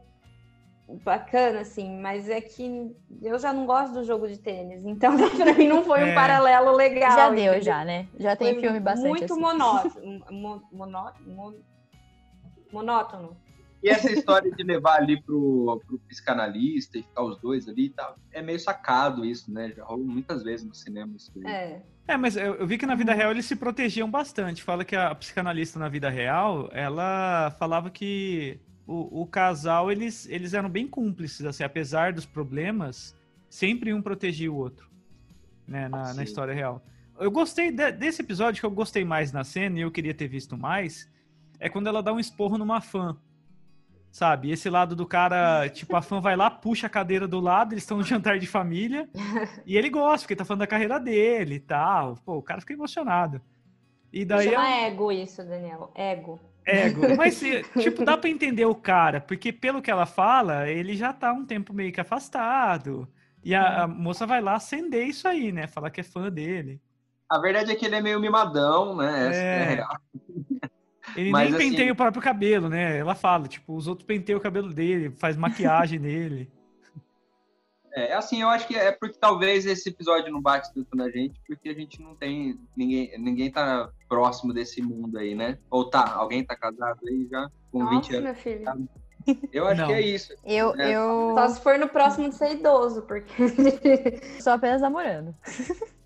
bacana, assim, mas é que eu já não gosto do jogo de tênis, então pra mim não foi É. um paralelo legal. já deu, entendeu? já, né? Já tem Foi filme bastante Muito assim. monótono. mo- monó- mo- monótono. E essa história de levar ali pro, pro psicanalista e ficar os dois ali e tal, é meio sacado isso, né? Já rolou muitas vezes no cinema isso aí. É. É, mas eu, eu vi que na vida real eles se protegiam bastante. Fala que a psicanalista na vida real, ela falava que o, o casal, eles, eles eram bem cúmplices, assim, apesar dos problemas, sempre um protegia o outro, né, na, na história real. Eu gostei de- desse episódio, que eu gostei mais na cena e eu queria ter visto mais, é quando ela dá um esporro numa fã. Sabe? Esse lado do cara, tipo, a fã vai lá, puxa a cadeira do lado, eles estão no jantar de família, e ele gosta, porque tá falando da carreira dele e tal. Pô, o cara fica emocionado. E daí Chama é ego isso, Daniel. Ego. ego. Mas, tipo, dá pra entender o cara, porque pelo que ela fala, ele já tá um tempo meio que afastado. E a, a moça vai lá acender isso aí, né? Falar que é fã dele. A verdade é que ele é meio mimadão, né? É. é. Ele Mas, nem assim- penteia o próprio cabelo, né? Ela fala, tipo, os outros penteiam o cabelo dele, faz maquiagem nele. É, assim, eu acho que é porque talvez esse episódio não bate tanto na gente, porque a gente não tem. Ninguém, ninguém tá próximo desse mundo aí, né? Ou tá, alguém tá casado aí já com 20 Nossa, anos. meu filho. Eu acho Não. que é isso. Eu, É. eu Só se for no próximo de ser idoso, porque. sou apenas namorando.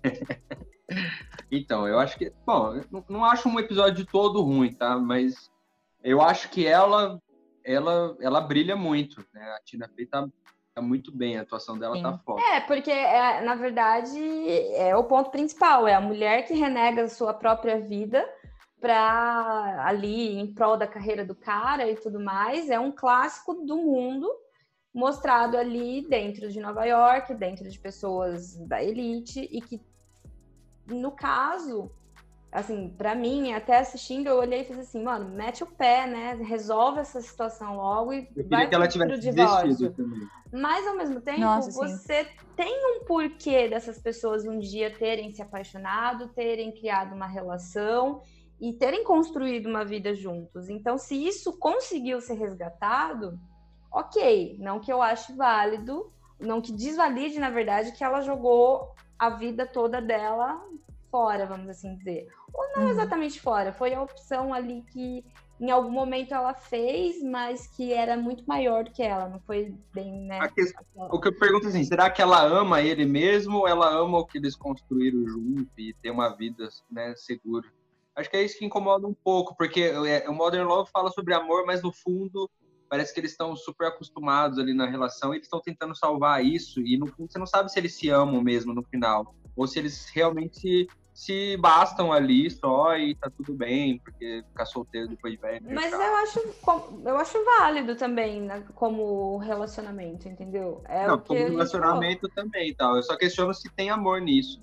Então, eu acho que. Bom, não, acho um episódio todo ruim, tá? Mas eu acho que ela ela, ela brilha muito, né? A Tina Fey tá, tá muito bem, a atuação dela Sim. tá foda. É, porque, é, na verdade, é o ponto principal. É a mulher que renega a sua própria vida para ali em prol da carreira do cara e tudo mais. É um clássico do mundo mostrado ali dentro de Nova York, dentro de pessoas da elite e que, no caso, assim, para mim, até assistindo, eu olhei e fiz assim, mano, mete o pé, né? Resolve essa situação logo e Eu vai que ela pro tivesse divórcio. também. Mas ao mesmo tempo, Nossa, sim. você tem um porquê dessas pessoas um dia terem se apaixonado, terem criado uma relação e terem construído uma vida juntos. Então, se isso conseguiu ser resgatado, ok. Não que eu ache válido, não que desvalide, na verdade, que ela jogou a vida toda dela fora, vamos assim dizer. Ou não Uhum. exatamente fora, foi a opção ali que em algum momento ela fez, mas que era muito maior do que ela, não foi bem, né? Questão- O que eu pergunto é assim, será que ela ama ele mesmo ou ela ama o que eles construíram junto e ter uma vida né, segura? Acho que é isso que incomoda um pouco, porque é, o Modern Love fala sobre amor, mas no fundo parece que eles estão super acostumados ali na relação e eles estão tentando salvar isso e no fundo você não sabe se eles se amam mesmo no final ou se eles realmente se, bastam ali só e tá tudo bem, porque ficar solteiro depois de velho. é Mas eu acho, eu acho válido também, né, como relacionamento, entendeu? É não, o que como a gente relacionamento também e tal. Eu só questiono se tem amor nisso.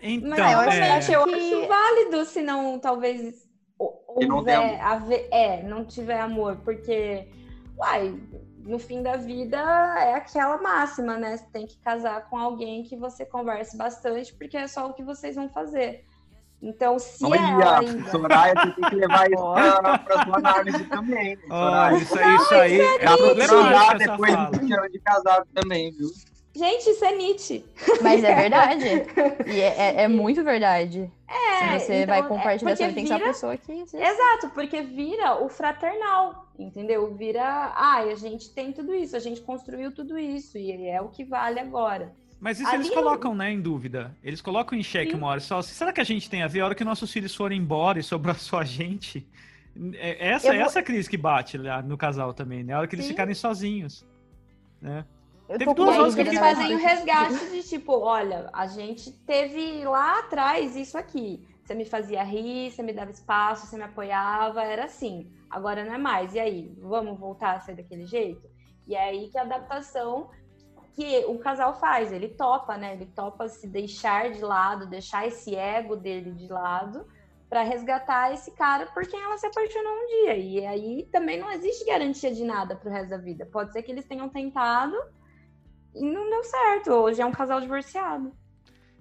Então, Mas eu acho é, realmente eu acho válido se não, talvez, hou- Que não houver, haver- é, não tiver amor, porque, uai, no fim da vida é aquela máxima, né? Você tem que casar com alguém que você converse bastante, porque é só o que vocês vão fazer. Então, se Olha, ela ainda... Soraya, você tem que levar isso pra, pra sua análise também. né, Soraya? isso, aí- isso aí é Dá pra problemático chorar essa depois fala. de 20 anos de casado também, viu? Gente, isso é Nietzsche. Mas é verdade. E é, é- é muito verdade. É, Se você então, vai é compartilhar, você tem que ser vira- pessoa que. Exato, porque vira o fraternal, entendeu? Vira, ai, a gente tem tudo isso, a gente construiu tudo isso e é o que vale agora. Mas isso Ali eles colocam, né, em dúvida. Eles colocam em xeque Sim. uma hora só. Será que a gente tem a ver? A hora que nossos filhos forem embora e sobrar só a gente? É essa, Eu vou- essa crise que bate lá no casal também, né? A hora que eles Sim. ficarem sozinhos. Né? Eu Teve duas horas que Eles fazem o resgate de tipo, olha, a gente teve lá atrás isso aqui. Você me fazia rir, você me dava espaço, você me apoiava, era assim. Agora não é mais. E aí, vamos voltar a ser daquele jeito? E é aí que a adaptação que o casal faz, ele topa, né? Ele topa se deixar de lado, deixar esse ego dele de lado para resgatar esse cara por quem ela se apaixonou um dia. E aí também não existe garantia de nada pro resto da vida. Pode ser que eles tenham tentado e não deu certo. Hoje é um casal divorciado.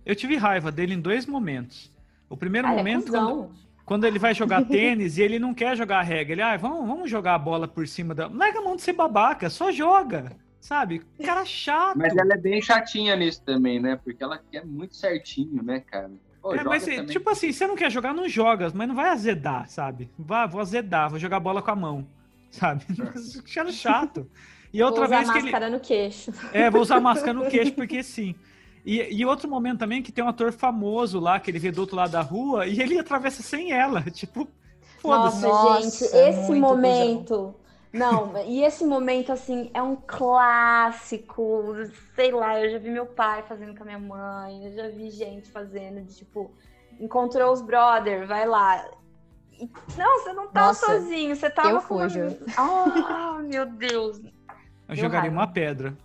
Eu tive raiva dele em dois momentos. O primeiro Ah, é momento, quando, cuzão. quando ele vai jogar tênis e ele não quer jogar a regra. Ele, ah, vamos, vamos jogar a bola por cima da. Larga a mão de ser babaca, só joga. Sabe? Cara chato. Mas ela é bem chatinha nisso também, né? Porque ela quer muito certinho, né, cara? Pô, É, mas, também. tipo assim, você não quer jogar, não joga, mas não vai azedar, sabe? Vá, vou azedar, vou jogar bola com a mão, sabe? Achando chato. E outra Vou usar vez que ele. máscara no queixo. É, vou usar máscara no queixo, porque sim. E, e outro momento também que tem um ator famoso lá, que ele vê do outro lado da rua, e ele atravessa sem ela. Tipo, foda-se. Nossa, Nossa, gente, esse muito momento. Não, e esse momento, assim, é um clássico. Sei lá, eu já vi meu pai fazendo com a minha mãe, eu já vi gente fazendo de tipo, encontrou os brother, vai lá. E- não, você não tá Nossa, sozinho, você tava eu com. fujo. Ah, meu Deus. Eu jogaria raiva. uma pedra.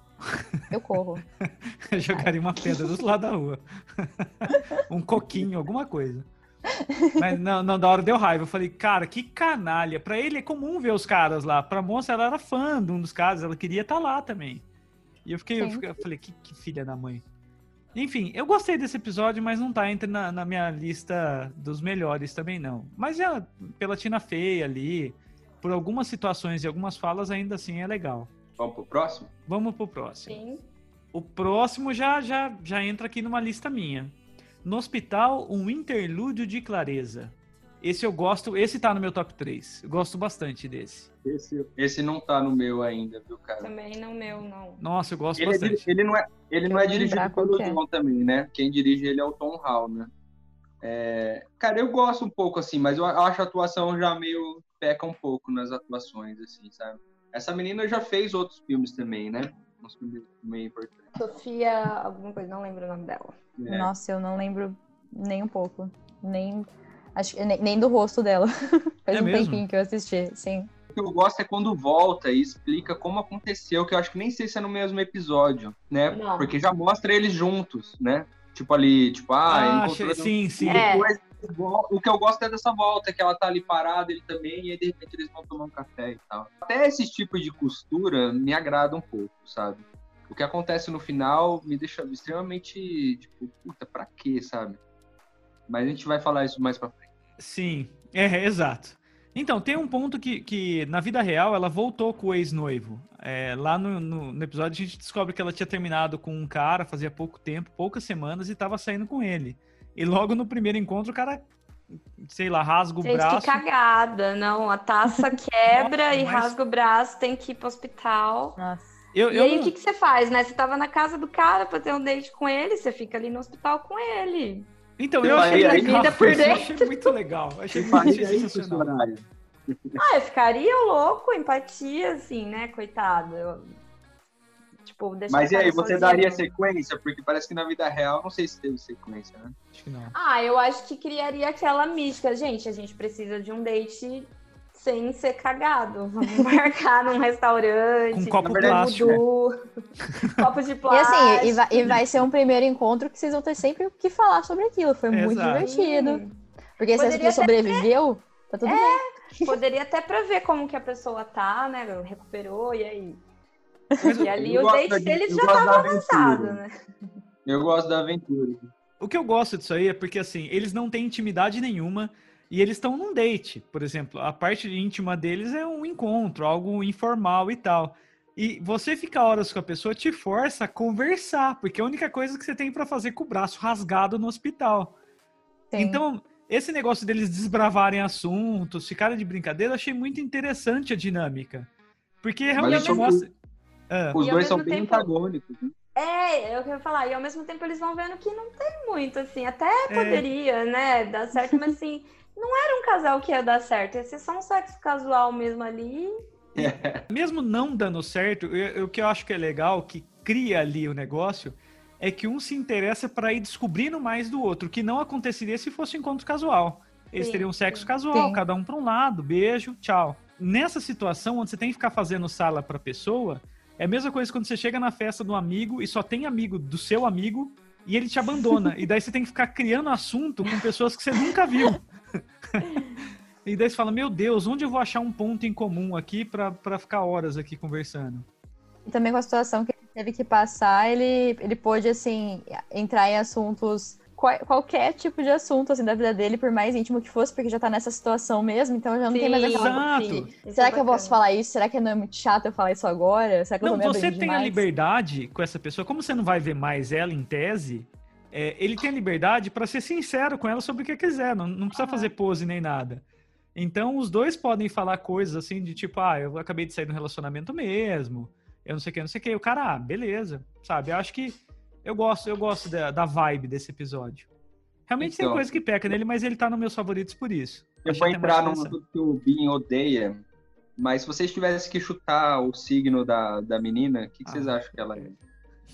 Eu corro. Eu jogaria uma pedra do outro lado da rua. um coquinho, alguma coisa. Mas não, não, da hora deu raiva. Eu falei, cara, que canalha. Pra ele é comum ver os caras lá. Pra moça, ela era fã de um dos caras, ela queria estar lá também. E eu fiquei, eu fiquei- eu falei, que, que filha da mãe. Enfim, eu gostei desse episódio, mas não tá entre na, na minha lista dos melhores também, não. Mas é pela Tina Fey ali, por algumas situações e algumas falas, ainda assim é legal. Vamos pro próximo? Vamos pro próximo. Sim. O próximo já, já, já entra aqui numa lista minha. No hospital, um interlúdio de clareza. Esse eu gosto, esse tá no meu top 3. Eu gosto bastante desse. Esse, esse não tá no meu ainda, viu, cara? Também não meu, não. Nossa, eu gosto Ele, é, bastante. diri- ele não é, ele não é dirigido pelo é. John também, né? Quem dirige ele é o Tom Hall, né? É, cara, eu gosto um pouco assim, mas eu acho a atuação já meio peca um pouco nas atuações, assim, sabe? Essa menina já fez outros filmes também, né? Uns filmes meio importantes. Sofia, alguma coisa, não lembro o nome dela. É. Nossa, eu não lembro nem um pouco. Nem. Acho nem, nem do rosto dela. Faz É um mesmo? tempinho que eu assisti, sim. O que eu gosto é quando volta e explica como aconteceu, que eu acho que nem sei se é no mesmo episódio, né? Não. Porque já mostra eles juntos, né? Tipo ali, tipo, ah, Ah, encontrou sim, sim. É. Depois, o que eu gosto é dessa volta, que ela tá ali parada, ele também, e aí de repente eles vão tomar um café e tal. Até esse tipo de costura me agrada um pouco, sabe? O que acontece no final me deixa extremamente, tipo, puta, pra quê, sabe? Mas a gente vai falar isso mais pra frente. Sim, é, exato. Então, tem um ponto que, que na vida real ela voltou com o ex-noivo. É, lá no, no, no episódio a gente descobre que ela tinha terminado com um cara fazia pouco tempo, poucas semanas, e tava saindo com ele. E logo no primeiro encontro o cara, sei lá, rasga o Gente, braço. que cagada. Não, a taça quebra Nossa, e mas- rasga o braço, tem que ir pro hospital. Nossa. Eu, E eu aí, não- o que, que você faz, né? Você tava na casa do cara pra ter um date com ele, você fica ali no hospital com ele. Então, eu achei legal. vida por dentro. achei muito legal. Achei muito sensacional. Ah, eu ficaria louco, empatia, assim, né? Coitado. Eu- Tipo, deixa Mas e aí, você sozinho. daria sequência? Porque parece que na vida real, não sei se teve sequência, né? Acho que não. Ah, eu acho que criaria aquela mística. Gente, a gente precisa de um date sem ser cagado. Vamos marcar num restaurante. Com copo plástico. copo de E plástico. assim, e vai, e vai ser um primeiro encontro que vocês vão ter sempre o que falar sobre aquilo. Foi muito Exato. divertido. Porque se Poderia você sobreviveu, tá tudo bem. Poderia até pra ver como que a pessoa tá, né? Recuperou, e aí? Mas E ali eu o gosto date da- deles eu já gosto da tava aventura. avançado, né? Eu gosto da aventura. O que eu gosto disso aí é porque, assim, eles não têm intimidade nenhuma e eles estão num date, por exemplo. A parte íntima deles é um encontro, algo informal e tal. E você ficar horas com a pessoa te força a conversar, porque é a única coisa que você tem para fazer com o braço rasgado no hospital. Sim. Então, esse negócio deles desbravarem assuntos, ficarem de brincadeira, eu achei muito interessante a dinâmica. Porque realmente são- mostra. Ah, Os E dois são bem tempo- antagônicos. né? É, é o que eu ia falar. E ao mesmo tempo eles vão vendo que não tem muito, assim. Até poderia, né, dar certo, mas assim, não era um casal que ia dar certo. Ia ser só um sexo casual mesmo ali. mesmo não dando certo, eu- o que eu acho que é legal, que cria ali o negócio, é que um se interessa para ir descobrindo mais do outro, que não aconteceria se fosse um encontro casual. Eles Sim, teriam sexo casual, Sim. cada um para um lado, beijo, tchau. Nessa situação, onde você tem que ficar fazendo sala para pessoa, é a mesma coisa quando você chega na festa do amigo e só tem amigo do seu amigo e ele te abandona. e daí você tem que ficar criando assunto com pessoas que você nunca viu. e daí você fala, meu Deus, onde eu vou achar um ponto em comum aqui pra ficar horas aqui conversando? E também com a situação que ele teve que passar, ele, ele pôde, assim, entrar em assuntos, qual- qualquer tipo de assunto, assim, da vida dele, por mais íntimo que fosse, porque já tá nessa situação mesmo, então já não tem mais Sim, aquela... Exato. Isso Será é que eu posso falar isso? Será que não é muito chato eu falar isso agora? Será que eu Não, me você tem a demais? liberdade com essa pessoa, como você não vai ver mais ela em tese, é, ele tem a liberdade pra ser sincero com ela sobre o que quiser, não, não precisa Ah. fazer pose nem nada. Então os dois podem falar coisas assim de tipo, ah, eu acabei de sair do relacionamento mesmo, eu não sei o que, não sei o que. O cara, ah, beleza, sabe? Eu acho que eu gosto, eu gosto da, da vibe desse episódio. Realmente tem Então. coisa que peca nele, mas ele tá nos meus favoritos por isso. Eu Achei vou entrar num assunto que o Bin odeia, mas se vocês tivessem que chutar o signo da, da menina, o que, que vocês Ah. acham que ela é?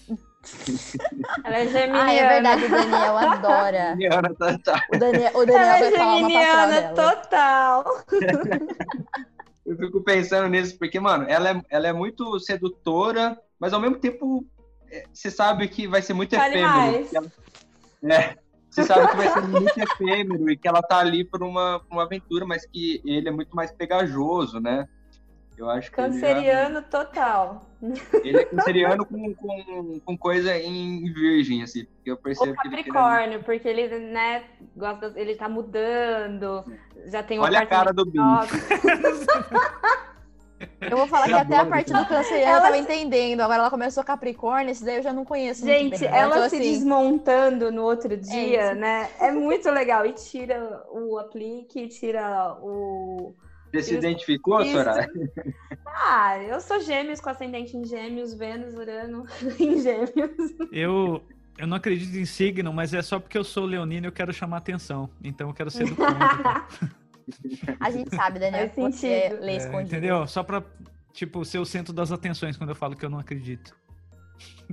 Ela é geminiana. Ah, é verdade, o Daniel adora. Geminiana, tá, tá. O Daniel, o Daniel Ela é vai geminiana dela. total. Eu fico pensando nisso, porque, mano, ela é, ela é muito sedutora, mas ao mesmo tempo você sabe que vai ser muito Vale efêmero. ela- é, você sabe que vai ser muito efêmero e que ela tá ali por uma, por uma aventura, mas que ele é muito mais pegajoso, né? Eu acho que ele, já- Canceriano total. ele é canceriano com, com, com coisa em virgem, assim. porque Eu percebo Ou que ele Capricórnio, porque ele, né, gosta, ele tá mudando, já tem Olha a cara do próprio. Eu vou falar que até a parte isso. do canceriano Ela- eu tava entendendo. Agora ela começou Capricórnio, esse daí eu já não conheço muito Gente, bem. né? ela Então, se assim, desmontando no outro dia, isso. né? É muito legal. E tira o aplique, tira o. Você se identificou, Isso. Soraya? Ah, eu sou gêmeos com ascendente em gêmeos, Vênus, Urano em gêmeos. Eu, eu não acredito em signo, mas é só porque eu sou leonino e eu quero chamar atenção. Então eu quero ser do contra. A gente sabe, Daniel, Faz que você sentido. lê É, escondido. entendeu? Só pra, tipo, ser o centro das atenções quando eu falo que eu não acredito.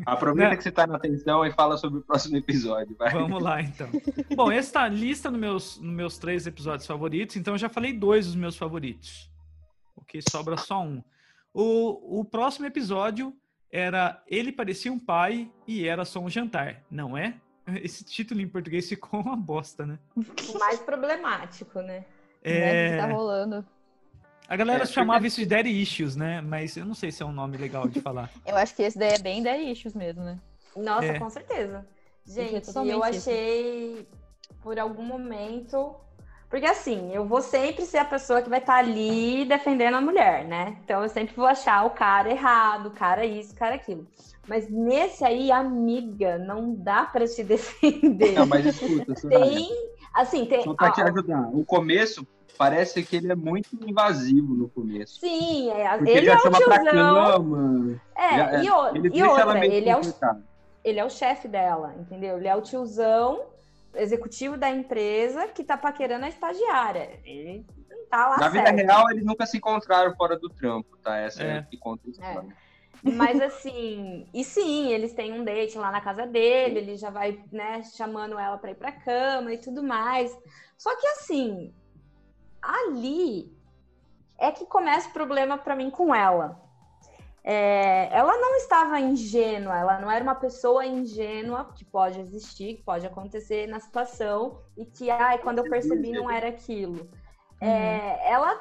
Aproveita Né? que você tá na atenção e fala sobre o próximo episódio, vai. Vamos lá, então. Bom, essa tá lista nos meus, nos meus três episódios favoritos, então eu já falei dois dos meus favoritos. Ok, sobra só um. O, o próximo episódio era Ele Parecia um Pai e Era Só um Jantar, não é? Esse título em português ficou uma bosta, né? O mais problemático, né? Né, que tá É, rolando. a galera É, chamava isso de Daddy Issues, né? Mas eu não sei se é um nome legal de falar. Eu acho que esse daí é bem da issues mesmo, né? Nossa, É. com certeza. Gente, é eu isso. achei por algum momento. Porque assim, eu vou sempre ser a pessoa que vai estar ali defendendo a mulher, né? Então eu sempre vou achar o cara errado, o cara isso, o cara aquilo. Mas nesse aí, amiga, não dá pra te defender. Não, mas escuta. Tem, assim, tem. Só pra te ajudar. O começo parece que ele é muito invasivo no começo. sim, é, Porque ele, já é o chama pra tiozão. cama. É, já- e, o- Ele e outra, ele é o ele é o chefe dela, entendeu? Ele é o tiozão executivo da empresa que tá paquerando a estagiária. Ele tá lá Na vida certo. real, eles nunca se encontraram fora do trampo, tá? Essa é, É. o que conta a história. Mas assim, e sim, eles têm um date lá na casa dele, ele já vai, né, chamando ela pra ir pra cama e tudo mais. Só que assim, ali é que começa o problema pra mim com ela. É, ela não estava ingênua, ela não era uma pessoa ingênua que pode existir, que pode acontecer na situação e que, ai, quando eu percebi não era aquilo. É, ela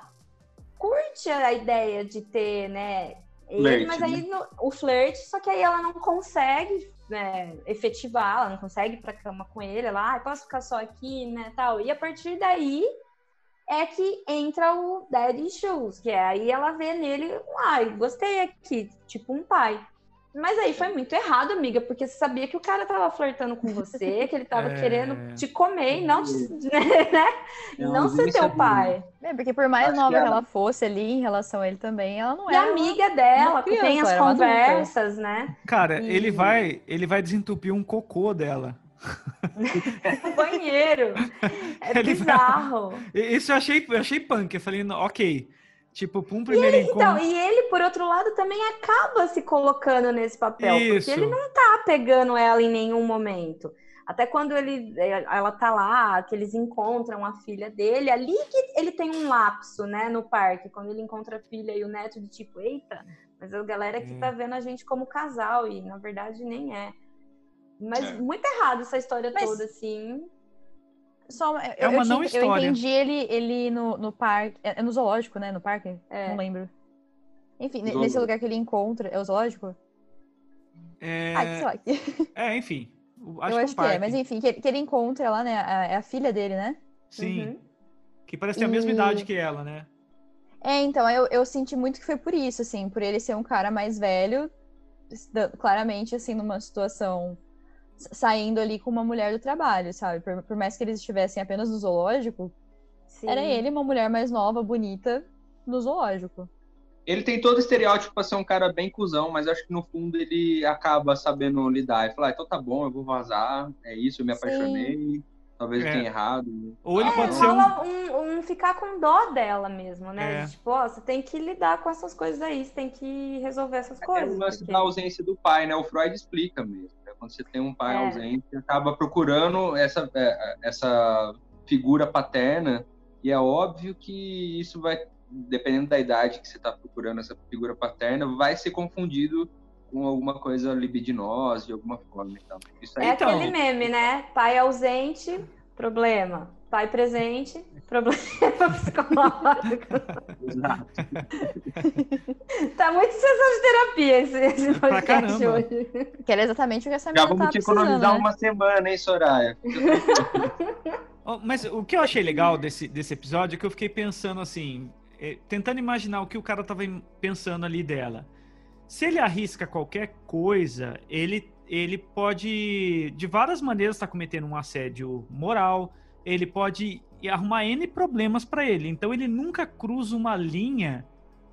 curte a ideia de ter, né, Ele, Flerte, mas né? aí no- o flerte, só que aí ela não consegue né, efetivar, ela não consegue ir pra cama com ele, ela, ah, posso ficar só aqui, né, tal. E a partir daí é que entra o Daddy Issues, que é aí ela vê nele, ai, gostei aqui, tipo um pai. Mas aí foi muito errado, amiga, porque você sabia que o cara tava flertando com você, que ele tava É. querendo te comer e não, né, É não uma ser teu de- pai. É, porque por mais Acho nova que que ela- ela fosse ali em relação a ele também, ela não E era. a uma- amiga dela, que tem as conversas, né? Cara, E- ele vai ele vai desentupir um cocô dela. No banheiro. É Ele vai- bizarro. E- Isso eu achei, eu achei punk. Eu falei, "Não, ok. Tipo, pra um primeiro Então, encontro. e ele, por outro lado, também acaba se colocando nesse papel. Isso. Porque ele não tá pegando ela em nenhum momento. Até quando ele, ela tá lá, que eles encontram a filha dele, ali que ele tem um lapso, né, no parque, quando ele encontra a filha e o neto de tipo, eita, mas a galera que É. tá vendo a gente como casal, e na verdade nem é. Mas É. muito errado essa história Mas- toda, assim. Só, eu, É uma eu, não tinha- eu história. entendi ele, ele no, no parque. É, é no zoológico, né? No parque? É. Não lembro. Enfim, nesse lugar que ele encontra. É o zoológico? É, Ah, sei lá. é, enfim. o- Acho eu que, acho que é, mas enfim, que, ele- que ele encontra lá, né? A, é a filha dele, né? Sim. Uhum. Que parece ter a mesma E- idade que ela, né? É, então, eu, eu senti muito que foi por isso, assim, por ele ser um cara mais velho, claramente, assim, numa situação saindo ali com uma mulher do trabalho, sabe? Por, por mais que eles estivessem apenas no zoológico, Sim. era ele, uma mulher mais nova, bonita, no zoológico. Ele tem todo o estereótipo pra ser um cara bem cuzão, mas acho que no fundo ele acaba sabendo lidar e falar, ah, então tá bom, eu vou vazar, é isso, eu me Sim. apaixonei, talvez eu É. tenha errado. Ou ele É, pode ser um. um, um ficar com dó dela mesmo, né? É. Tipo, ó, você tem que lidar com essas coisas aí, você tem que resolver essas É coisas. o lance porque- da ausência do pai, né? O Freud explica mesmo. Quando você tem um pai É. ausente, acaba procurando essa, é, essa figura paterna, e é óbvio que isso vai, dependendo da idade que você está procurando essa figura paterna, vai ser confundido com alguma coisa libidinosa de alguma forma. Então, É Então- aquele meme, né? Pai ausente, problema. Pai presente, problema psicológico. Exato. tá muito sessão de terapia esse, esse Pra podcast caramba. hoje. Que era exatamente o que essa Já menina vamos tava te economizar né? uma semana, hein, Soraya? Oh, Mas o que eu achei legal desse, desse episódio é que eu fiquei pensando assim, é, tentando imaginar o que o cara tava im- pensando ali dela. Se ele arrisca qualquer coisa, ele, ele pode, de várias maneiras, estar cometendo um assédio moral, ele pode arrumar N problemas pra ele. Então ele nunca cruza uma linha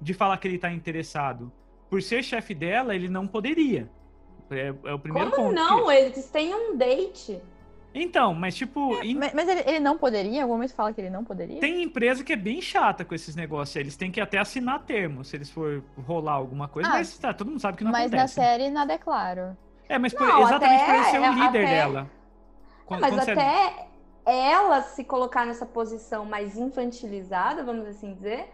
de falar que ele tá interessado. Por ser chefe dela, ele não poderia. É, é o primeiro Como ponto. não? Eles têm um date. Então, mas tipo, em- Mas, mas ele, ele não poderia? Em algum momento fala que ele não poderia? Tem empresa que é bem chata com esses negócios. Eles têm que até assinar termo se eles for rolar alguma coisa. Ah, mas tá, todo mundo sabe que não mas na acontece. série nada é claro. É, mas por- Não, exatamente por até- ele ser o é, líder até- dela. Quando- Mas quando você- até ela se colocar nessa posição mais infantilizada, vamos assim dizer,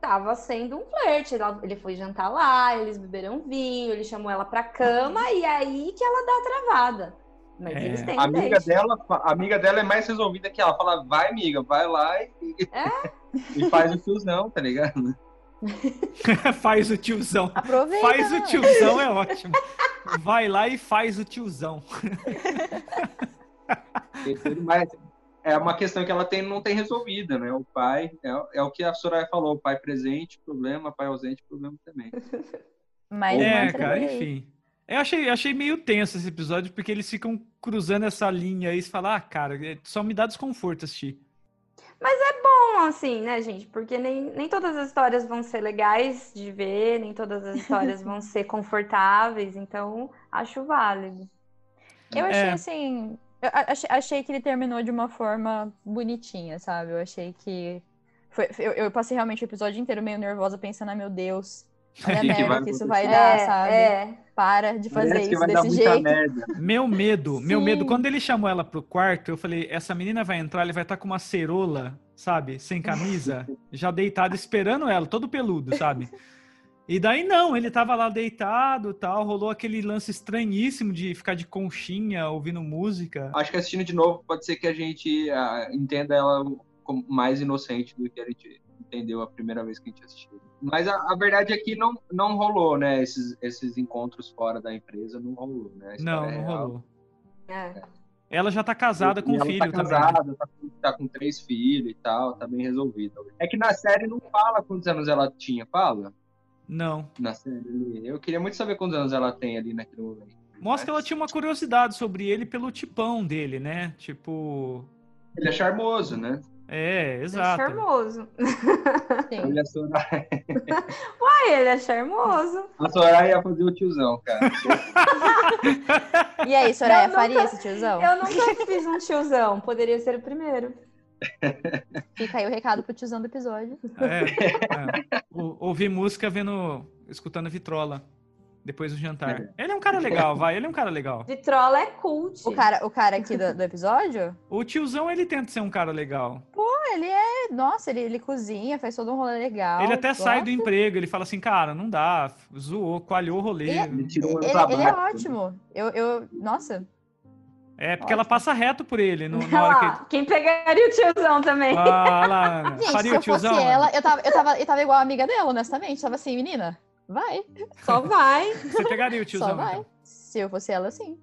tava sendo um flerte. Ele foi jantar lá, eles beberam vinho, ele chamou ela pra cama e aí que ela dá a travada. Mas É. eles têm A amiga date. dela, a amiga dela é mais resolvida que ela. Fala, vai, amiga, vai lá e, É? e faz o tiozão, tá ligado? faz o tiozão. Aproveita. Faz né? o tiozão é ótimo. Vai lá e faz o tiozão. Mas é uma questão que ela tem, não tem resolvida, né? O pai, é, é o que a Soraya falou, o pai presente, problema, pai ausente, problema também. Mas É, cara, enfim. Eu achei, achei meio tenso esse episódio, porque eles ficam cruzando essa linha aí e você fala, ah, cara, é- só me dá desconforto assistir. Bom, assim, né, gente? Porque nem, nem todas as histórias vão ser legais de ver, nem todas as histórias vão ser confortáveis, então acho válido. Eu achei É. assim. Eu achei, achei que ele terminou de uma forma bonitinha, sabe? Eu achei que. Foi, eu, eu passei realmente o episódio inteiro meio nervosa, pensando, ah, meu Deus, olha a Que merda vai que isso vai dar, é, sabe? é. Para de fazer Parece isso vai dar desse jeito. Meu medo, meu Sim. medo, quando ele chamou ela pro quarto, eu falei, essa menina vai entrar, ele vai estar com uma cerola, sabe, sem camisa, já deitado, esperando ela, todo peludo, sabe? E daí não, ele tava lá deitado tal, rolou aquele lance estranhíssimo de ficar de conchinha ouvindo música. Acho que assistindo de novo pode ser que a gente ah, entenda ela como mais inocente do que a gente entendeu a primeira vez que a gente assistiu. Mas a, a verdade é que não, não rolou, né? Esses, esses encontros fora da empresa não rolou, né? Não, é não rolou. É. Ela já tá casada com E um ela filho tá também. casada, tá com, tá com três filhos e tal, tá bem resolvida. É que na série não fala quantos anos ela tinha, fala? Não. Na série ali. Eu queria muito saber quantos anos ela tem ali naquele momento. Mostra que ela tinha uma curiosidade sobre ele pelo tipão dele, né? Tipo. Ele é charmoso, né? É, Ele é exato. charmoso. Sim. Ele é Soraya. Ai, ele é charmoso. A Soraya ia fazer o tiozão, cara. E aí, Soraya, Eu nunca- faria esse tiozão? Eu nunca fiz um tiozão. Poderia ser o primeiro. Fica aí o recado pro tiozão do episódio. É, é. O- Ouvir música vendo. escutando vitrola. Depois do jantar. Ele é um cara legal, vai. Ele é um cara legal. Vitrola é cult. O cara, o cara aqui do, do episódio, O tiozão, ele tenta ser um cara legal. pô, ele é. Nossa, ele, ele cozinha, faz todo um rolê legal. Ele até sai do gosta. emprego, ele fala assim, cara, não dá, zoou, coalhou o rolê. Ele Ele tirou um ano Ele, sabático, ele é ótimo. Eu, eu, nossa, É, porque ela passa reto por ele no, na hora que. lá, quem pegaria o tiozão também? Ah, lá. Gente, Faria se o eu fosse tiozão? Ana? ela, eu tava, eu, tava, eu tava igual a amiga dela, honestamente. Tava assim, menina, vai. Só vai. Você pegaria o Só tiozão, vai. então. Se eu fosse ela, sim.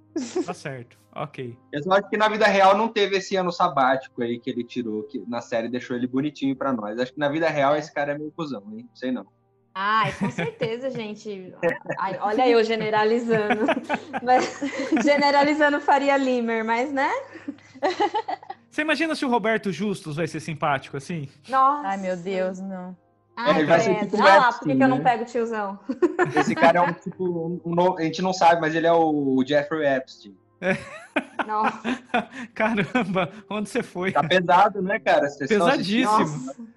Tá certo. Ok. Eu só acho que na vida real não teve esse ano sabático aí que ele tirou, que na série deixou ele bonitinho pra nós. Acho que na vida real esse cara é meio cuzão, hein? Não sei não. Ai, com certeza, gente. Ai, olha eu generalizando. Mas, generalizando Faria Limer, mas né? Você imagina se o Roberto Justus vai ser simpático assim? Nossa. Ai, meu Deus, não. Ai, ele vai ser tipo Olha lá, Epstein, por que, que eu não né? pego o tiozão? Esse cara é um tipo. um- um a gente não sabe, mas ele é o Jeffrey Epstein. Nossa. Caramba, onde você foi? Tá pesado, né, cara? Vocês estão assistindo? Pesadíssimo.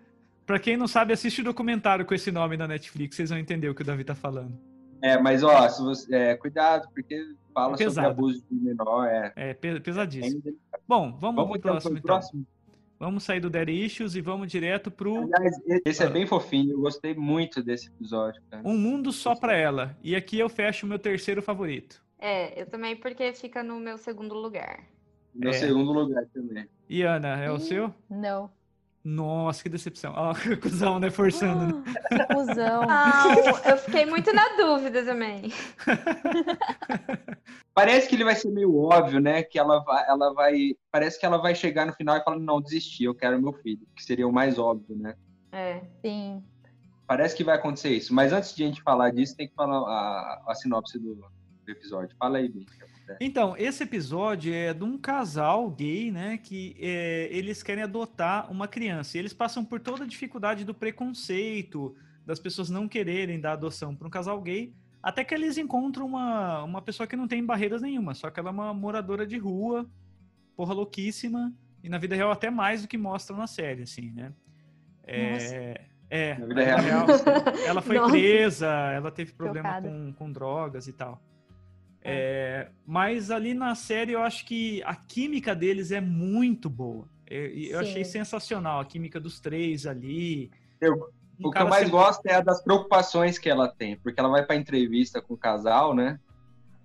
Pra quem não sabe, assiste o documentário com esse nome na Netflix, vocês vão entender o que o Davi tá falando. É, mas ó, se você, é, cuidado, porque fala É sobre abuso de menor. É, É pe- pesadíssimo. é Bom, vamos, Vamos pro então próximo, então. próximo. Vamos sair do Daddy Issues e vamos direto pro Aliás, esse é Ah. bem fofinho. Eu gostei muito desse episódio, cara. Um Mundo Só Pra Ela. E aqui eu fecho o meu terceiro favorito. É, eu também, porque fica no meu segundo lugar. Meu É. segundo lugar também. E Ana, é o seu? Não. Nossa, que decepção. Ó, cuzão, né? Forçando. né? Cuzão. Não, eu fiquei muito na dúvida também. Parece que ele vai ser meio óbvio, né? Que ela vai, ela vai. Parece que ela vai chegar no final e falar, não, desisti, eu quero meu filho. Que seria o mais óbvio, né? É. Sim. Parece que vai acontecer isso. Mas antes de a gente falar disso, tem que falar a, a sinopse do, do episódio. Fala aí, Vini. Acontece. Então, esse episódio é de um casal gay, né? Que é, eles querem adotar uma criança. E eles passam por toda a dificuldade do preconceito, das pessoas não quererem dar adoção para um casal gay, até que eles encontram uma, uma pessoa que não tem barreiras nenhuma, só que ela é uma moradora de rua, porra louquíssima, e na vida real até mais do que mostram na série, assim, né? É, é, Na vida real. real, ela foi Nossa. presa, ela teve problema Chocada. com, com drogas e tal. É, mas ali na série eu acho que a química deles é muito boa. Eu, eu achei sensacional a química dos três ali. Eu- Um O que eu mais se- gosto é a das preocupações que ela tem, porque ela vai pra entrevista com o casal, né?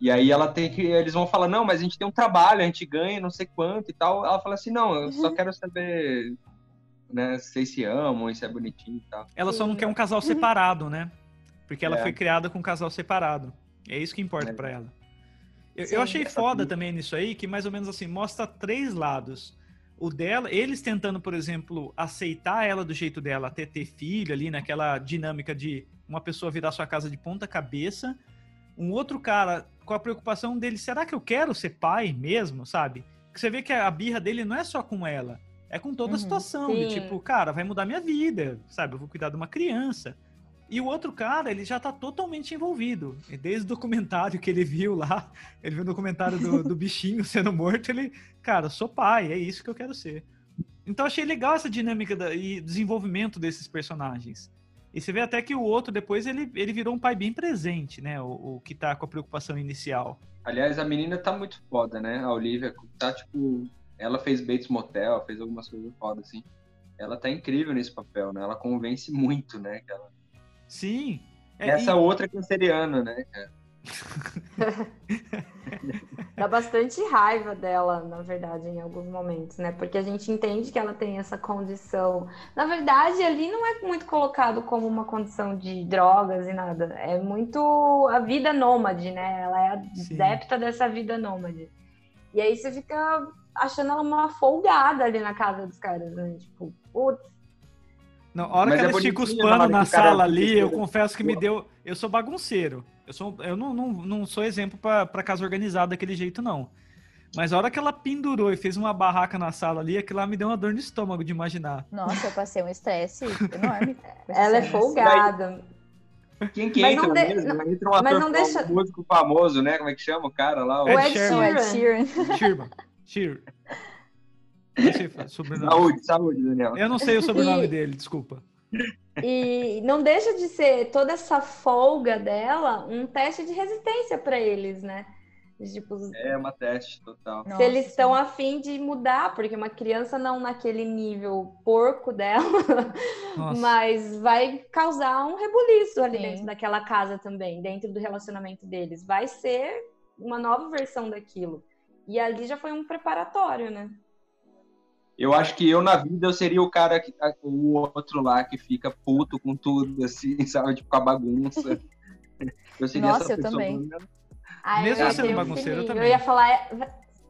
E aí ela tem que. Eles vão falar, não, mas a gente tem um trabalho, a gente ganha não sei quanto e tal. Ela fala assim, não, eu Uhum. só quero saber né, se vocês se amam, se é bonitinho e tal. Ela só não quer um casal separado, né? Porque ela É. foi criada com um casal separado. É isso que importa É. pra ela. Eu, Sim. eu achei foda Sim. também nisso aí, que mais ou menos assim, mostra três lados. O dela, eles tentando, por exemplo, aceitar ela do jeito dela, até ter filho ali, naquela dinâmica de uma pessoa virar sua casa de ponta cabeça. Um outro cara com a preocupação dele, será que eu quero ser pai mesmo, sabe? Que você vê que a birra dele não é só com ela, é com toda a Uhum. situação. De tipo, cara, vai mudar minha vida, sabe? Eu vou cuidar de uma criança. E o outro cara, ele já tá totalmente envolvido. Desde o documentário que ele viu lá, ele viu o documentário do, do bichinho sendo morto, ele, cara, sou pai, é isso que eu quero ser. Então achei legal essa dinâmica da- e desenvolvimento desses personagens. E você vê até que o outro, depois, ele, ele virou um pai bem presente, né? O, o que tá com a preocupação inicial. Aliás, a menina tá muito foda, né? A Olivia tá tipo. Ela fez Bates Motel, fez algumas coisas foda, assim. Ela tá incrível nesse papel, né? Ela convence muito, né? que ela- Sim. É, Essa e- outra canceriana, né? cara? Dá bastante raiva dela, na verdade, em alguns momentos, né? Porque a gente entende que ela tem essa condição. Na verdade, ali não é muito colocado como uma condição de drogas e nada. É muito a vida nômade, né? Ela é Sim. adepta dessa vida nômade. E aí você fica achando ela uma folgada ali na casa dos caras, né? Tipo, putz, Não, a hora Mas que é ela estica os na panos na sala ali, eu confesso que me deu. Eu sou bagunceiro. Eu, sou, eu não, não, não sou exemplo pra pra casa organizada daquele jeito, não. Mas a hora que ela pendurou e fez uma barraca na sala ali, aquilo lá me deu uma dor no estômago de imaginar. Nossa, eu passei um estresse enorme. ela é folgada. Quem que Mas entra não de- mesmo? não- entra um ator, mas não deixa- um músico famoso, né? Como é que chama o cara lá? O... Ed Ed Sheeran. Ed Sheeran. Sheeran. Não sei o sobrenome. Saúde, saúde, Daniel. Eu não sei o sobrenome E- dele, desculpa. E não deixa de ser toda essa folga dela um teste de resistência para eles, né? Tipo, É uma teste total. se eles Nossa, estão afim de mudar, porque uma criança não naquele nível porco dela, Nossa. mas vai causar um rebuliço ali Sim. dentro daquela casa também, dentro do relacionamento deles. Vai ser uma nova versão daquilo. E ali já foi um preparatório, né? Eu acho que eu, na vida, eu seria o cara, que, o outro lá que fica puto com tudo, assim, sabe? Tipo, com a bagunça. Eu seria Nossa, essa eu pessoa. também. Aí Mesmo eu ia sendo ter um bagunceiro, eu também. ia falar,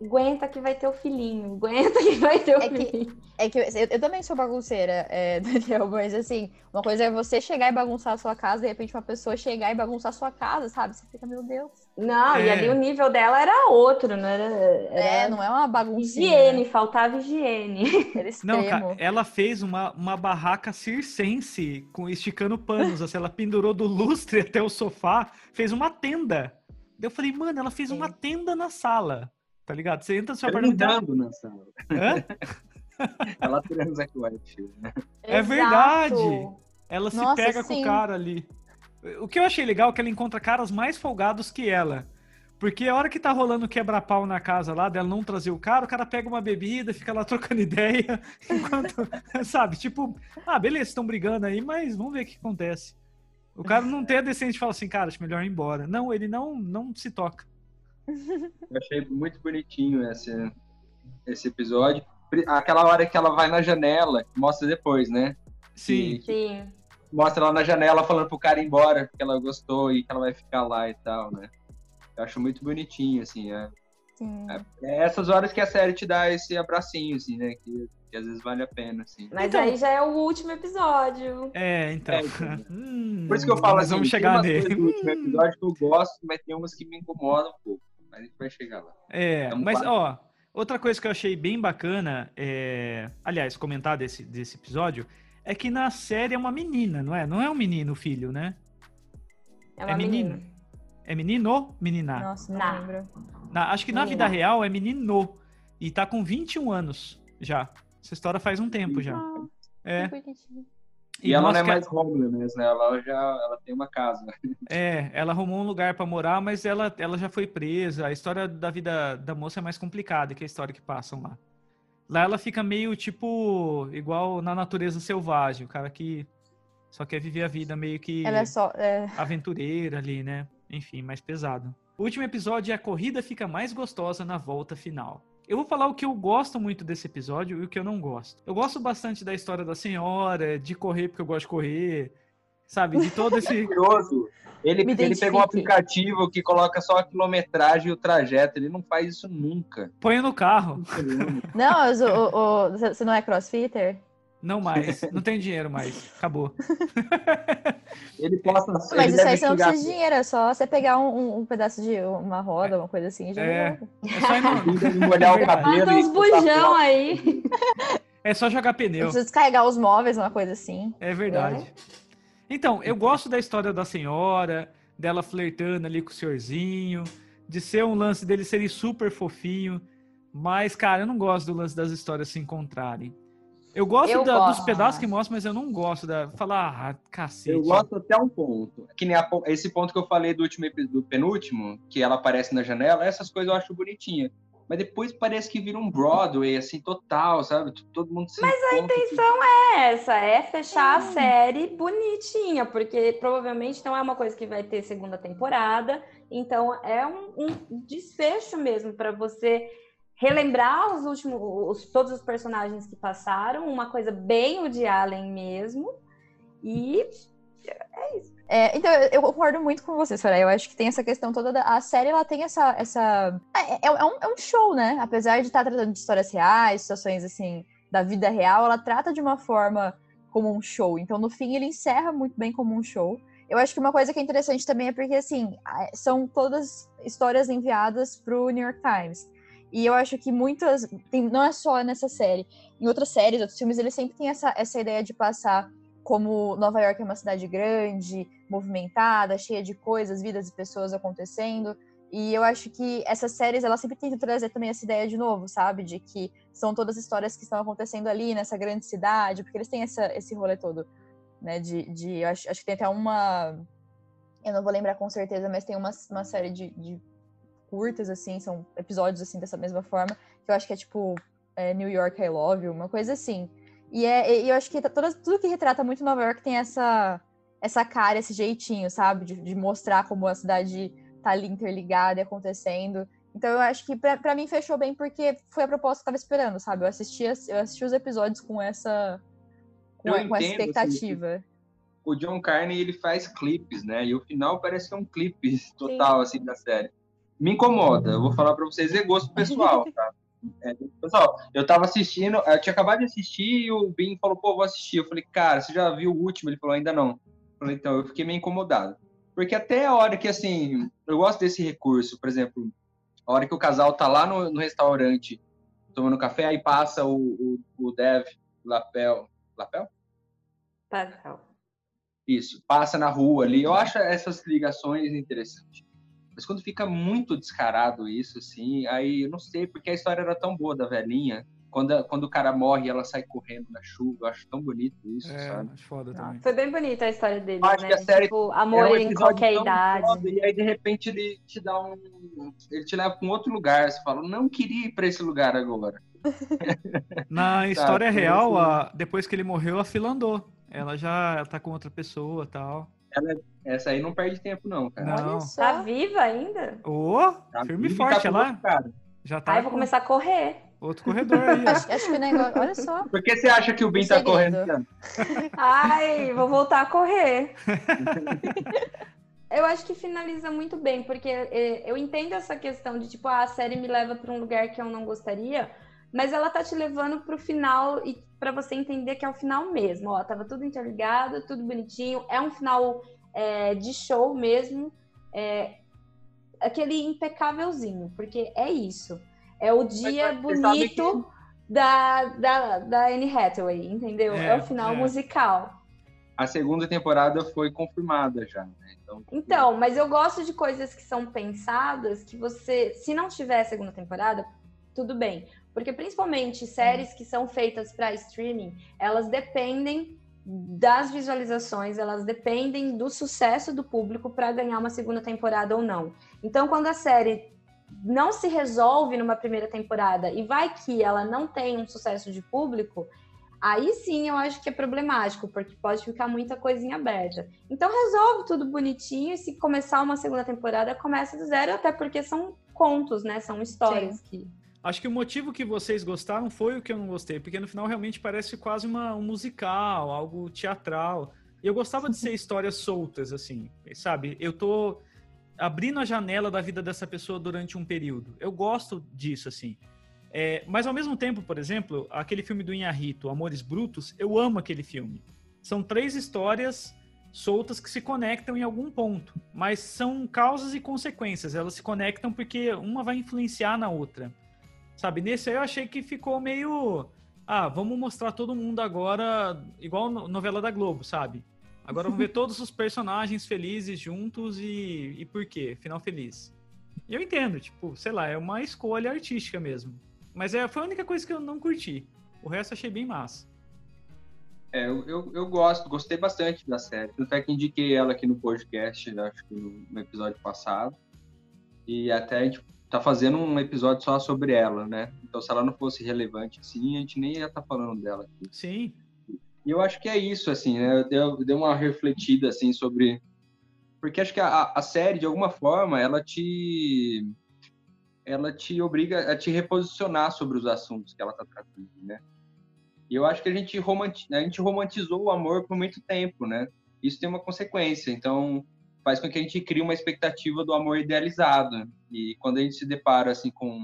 aguenta que vai ter o filhinho, aguenta que vai ter o É que- filhinho. É que eu, eu- também sou bagunceira, é, Daniel, mas assim, uma coisa é você chegar e bagunçar a sua casa, de repente uma pessoa chegar e bagunçar a sua casa, sabe? Você fica, meu Deus. Não, e É. ali o nível dela era outro, não era? É, era não é uma baguncinha. higiene, faltava higiene. Era Não, cara, ela fez uma, uma barraca circense com esticando panos. assim, ela pendurou do lustre até o sofá, fez uma tenda. Eu falei, mano, ela fez Sim. uma tenda na sala. Tá ligado? Você entra no seu apartamento. Na sala. Hã? Ela transa com o Sheeran, né? É verdade. Ela se Nossa, pega com o sim. cara ali. O que eu achei legal é que ela encontra caras mais folgados que ela. Porque a hora que tá rolando quebra-pau na casa lá, dela não trazer o cara, o cara pega uma bebida, fica lá trocando ideia, enquanto, sabe, tipo, ah, beleza, estão brigando aí, mas vamos ver o que acontece. O cara não tem a decência de falar assim, cara, acho melhor ir embora. Não, ele não, não se toca. Eu achei muito bonitinho esse, esse episódio. Aquela hora que ela vai na janela, que mostra depois, né? Sim. Que- Sim. mostra ela na janela falando pro cara ir embora, porque ela gostou e que ela vai ficar lá e tal, né? Eu acho muito bonitinho, assim. É, Sim. é essas horas que a série te dá esse abracinho, assim, né? Que, que às vezes vale a pena, assim. Mas Então- aí já é o último episódio. É, então. É, então. Hum, Por isso que eu falo assim, vamos tem chegar umas nele. coisas do último episódio que eu gosto, mas tem umas que me incomodam um pouco. Mas a gente vai chegar lá. É, Tamo mas quase. ó, outra coisa que eu achei bem bacana, é, aliás, comentar desse, desse episódio, é que na série é uma menina, não é? Não é um menino, filho, né? É uma É menino. menina. É menino? Menina? Nossa, não Na. lembro. Na- acho que na Menina. vida real é menino. E tá com 21 anos já. Essa história faz um tempo já. Ah, É. que bonitinho. E, ela não é que mais homeless, né? Ela já ela tem uma casa. É, ela arrumou um lugar pra morar, mas ela, ela já foi presa. A história da vida da moça é mais complicada que a história que passam lá. Lá ela fica meio tipo igual na natureza selvagem, o cara que só quer viver a vida meio que Ela é só. é, aventureira ali, né? Enfim, mais pesado. O último episódio é a corrida fica mais gostosa na volta final. Eu vou falar o que eu gosto muito desse episódio e o que eu não gosto. Eu gosto bastante da história da senhora, de correr porque eu gosto de correr, sabe? De todo esse Curioso. Ele, ele pegou um aplicativo que coloca só a quilometragem e o trajeto. Ele não faz isso nunca. põe no carro. Não, mas o, o- o- você não é crossfitter? Não mais. Não tem dinheiro mais. Acabou. Ele posta. Mas ele isso aí você não precisa de dinheiro, é só você pegar um, um- pedaço de uma roda, uma coisa assim, e já É. É só, ir no- molhar o cabelo. Manda uns bujão aí. é só jogar Não pneu. precisa descarregar os móveis, uma coisa assim. É verdade. Então, eu gosto da história da senhora, dela flertando ali com o senhorzinho, de ser um lance deles serem super fofinho. Mas, cara, eu não gosto do lance das histórias se encontrarem. Eu gosto Eu da- dos gosto. pedaços que mostram, mas eu não gosto da. Falar, ah, cacete. Eu gosto até um ponto. Que nem a esse ponto que eu falei do último do penúltimo, que ela aparece na janela, essas coisas eu acho bonitinha. mas depois parece que vira um Broadway, assim, total, sabe? Todo mundo se Mas a intenção é essa, é fechar a série bonitinha, porque provavelmente não é uma coisa que vai ter segunda temporada, então é um, um desfecho mesmo para você relembrar os últimos, os, todos os personagens que passaram, uma coisa bem o de Allen mesmo, e é isso. É, então, eu concordo muito com você, Soraya. Eu acho que tem essa questão toda da. A série, ela tem essa. essa... É, é, é um, é um show, né? Apesar de estar tratando de histórias reais, situações, assim, da vida real, ela trata de uma forma como um show. Então, no fim, ele encerra muito bem como um show. Eu acho que uma coisa que é interessante também é porque, assim, são todas histórias enviadas para o New York Times. E eu acho que muitas. Tem, não é só nessa série. Em outras séries, outros filmes, eles sempre têm essa, essa ideia de passar como Nova York é uma cidade grande, movimentada, cheia de coisas, vidas e pessoas acontecendo. E eu acho que essas séries, elas sempre tentam trazer também essa ideia de novo, sabe? De que são todas histórias que estão acontecendo ali nessa grande cidade, porque eles têm essa, esse rolê todo, né? De, de acho, acho que tem até uma. Eu não vou lembrar com certeza, mas tem uma, uma série de, de curtas, assim, são episódios, assim, dessa mesma forma, que eu acho que é tipo é, New York I Love You, uma coisa assim. E, é, e eu acho que toda, tudo que retrata muito Nova York tem essa, essa cara, esse jeitinho, sabe? De, de mostrar como a cidade tá ali interligada e acontecendo. Então eu acho que para mim fechou bem porque foi a proposta que eu tava esperando, sabe? Eu assisti, eu assisti os episódios com essa com, com essa assim, expectativa. Assim, o John Carney ele faz clipes, né? E o final parece que é um clipe total Sim. assim da série. Me incomoda, eu vou falar para vocês, é gosto pessoal, tá? É, pessoal, eu tava assistindo, eu tinha acabado de assistir e o Bin falou, pô, vou assistir. Eu falei, cara, você já viu o último? Ele falou, ainda não. Eu falei, então, eu fiquei meio incomodado. Porque até a hora que, assim, eu gosto desse recurso, por exemplo, a hora que o casal tá lá no, no restaurante tomando café, aí passa o, o, o Dev Lapel. Lapel? Lapel. Isso, passa na rua ali. Eu acho essas ligações interessantes. Mas quando fica muito descarado isso, assim, aí eu não sei, porque a história era tão boa da velhinha. Quando, quando o cara morre, ela sai correndo na chuva. Eu acho tão bonito isso, é, sabe? Foda também. Foi bem bonita a história dele, acho né? Que a série tipo, amor é um em qualquer idade. Foda, e aí, de repente, ele te dá um. Ele te leva para um outro lugar. Você fala, não queria ir para esse lugar agora. Na história tá, real, a, depois que ele morreu, a fila andou. Ela já tá com outra pessoa tal. Ela, essa aí não perde tempo, não, cara. Não. Tá viva ainda? Ô, oh, tá firme e forte, ela. Já tá. Aí eu vou começar a correr. Outro corredor aí. acho, acho, que o negócio. Olha só. Por que você acha que o Bin tá correndo? Ai, vou voltar a correr. eu acho que finaliza muito bem, porque é, eu entendo essa questão de tipo, ah, a série me leva para um lugar que eu não gostaria, mas ela tá te levando pro final e para você entender que é o final mesmo. Ó, tava tudo interligado, tudo bonitinho. É um final é, de show mesmo. É, aquele impecávelzinho, porque é isso. É o dia bonito que... da, da, da Anne Hathaway, entendeu? É, é o final é. musical. A segunda temporada foi confirmada já, né? Então, então, mas eu gosto de coisas que são pensadas que você, se não tiver segunda temporada, tudo bem. Porque principalmente séries que são feitas para streaming, elas dependem das visualizações, elas dependem do sucesso do público para ganhar uma segunda temporada ou não. Então, quando a série não se resolve numa primeira temporada e vai que ela não tem um sucesso de público, aí sim eu acho que é problemático, porque pode ficar muita coisinha aberta. Então resolve tudo bonitinho e se começar uma segunda temporada, começa do zero, até porque são contos, né? São histórias sim. que Acho que o motivo que vocês gostaram foi o que eu não gostei, porque no final realmente parece quase uma, um musical, algo teatral. E eu gostava de ser histórias soltas, assim, sabe? Eu tô abrindo a janela da vida dessa pessoa durante um período. Eu gosto disso, assim. É, mas ao mesmo tempo, por exemplo, aquele filme do Inharito, Amores Brutos, eu amo aquele filme. São três histórias soltas que se conectam em algum ponto, mas são causas e consequências. Elas se conectam porque uma vai influenciar na outra. Sabe, nesse aí eu achei que ficou meio. Ah, vamos mostrar todo mundo agora, igual novela da Globo, sabe? Agora vamos ver todos os personagens felizes juntos e, e por quê? Final feliz. E eu entendo, tipo, sei lá, é uma escolha artística mesmo. Mas é, foi a única coisa que eu não curti. O resto achei bem massa. É, eu, eu, eu, gosto, gostei bastante da série. Tanto é que indiquei ela aqui no podcast, acho que no, no episódio passado. E até a gente tá fazendo um episódio só sobre ela, né? Então, se ela não fosse relevante assim, a gente nem ia estar tá falando dela aqui. Sim. E eu acho que é isso, assim, né? Eu dei uma refletida, assim, sobre... Porque acho que a, a série, de alguma forma, ela te... Ela te obriga a te reposicionar sobre os assuntos que ela tá tratando, né? E eu acho que a gente, romanti... a gente romantizou o amor por muito tempo, né? Isso tem uma consequência. Então, faz com que a gente crie uma expectativa do amor idealizado. E quando a gente se depara assim com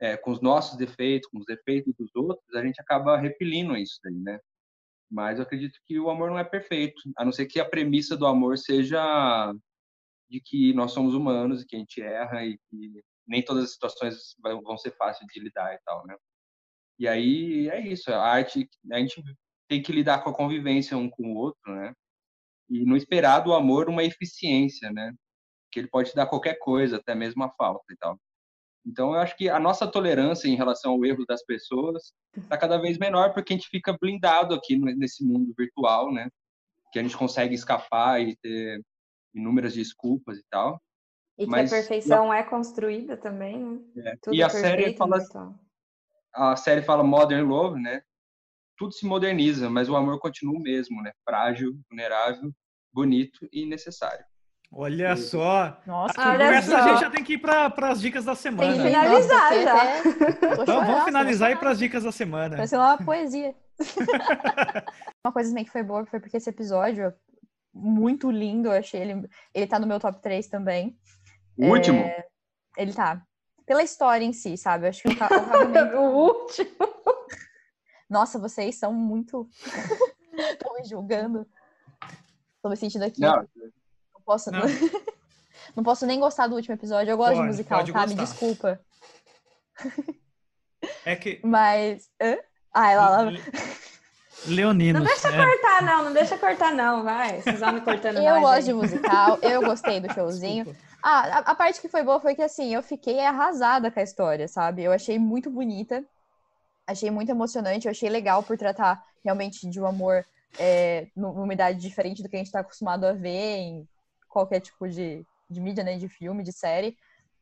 é, com os nossos defeitos, com os defeitos dos outros, a gente acaba repelindo isso daí, né? Mas eu acredito que o amor não é perfeito, a não ser que a premissa do amor seja de que nós somos humanos e que a gente erra e que nem todas as situações vão ser fáceis de lidar e tal, né? E aí é isso, a arte, a gente tem que lidar com a convivência um com o outro, né? E não esperar do amor uma eficiência, né? Que ele pode dar qualquer coisa, até mesmo a falta e tal. Então, eu acho que a nossa tolerância em relação ao erro das pessoas está cada vez menor, porque a gente fica blindado aqui nesse mundo virtual, né? Que a gente consegue escapar e ter inúmeras desculpas e tal. E que Mas, a perfeição é construída também, né? É. E a série fala, então. a série fala modern love, né? Tudo se moderniza, mas o amor continua o mesmo, né? Frágil, vulnerável, bonito e necessário. Olha só. Nossa, olha só. a gente já tem que ir para as dicas da semana. Tem que finalizar Nossa, já. Então vamos finalizar e ir para as dicas da semana. Vai ser uma poesia. uma coisa também que foi boa foi porque esse episódio muito lindo, eu achei ele. Ele tá no meu top 3 também. O é, último? Ele tá. Pela história em si, sabe? Eu acho que o, o, o último. Nossa, vocês são muito. Estão me julgando. Tô me sentindo aqui. Não, não posso. Não. não. posso nem gostar do último episódio. Eu gosto pode, de musical, tá? Gostar. Me desculpa. É que. Mas. Hã? Ah, ela. ela... Leonino. Não deixa é. cortar, não. Não deixa cortar, não. Vai. Vocês vão me cortando Eu gosto aí. de musical. Eu gostei do showzinho. Ah, a, a, parte que foi boa foi que, assim, eu fiquei arrasada com a história, sabe? Eu achei muito bonita achei muito emocionante, eu achei legal por tratar realmente de um amor é, numa idade diferente do que a gente está acostumado a ver em qualquer tipo de, de mídia, né, de filme, de série.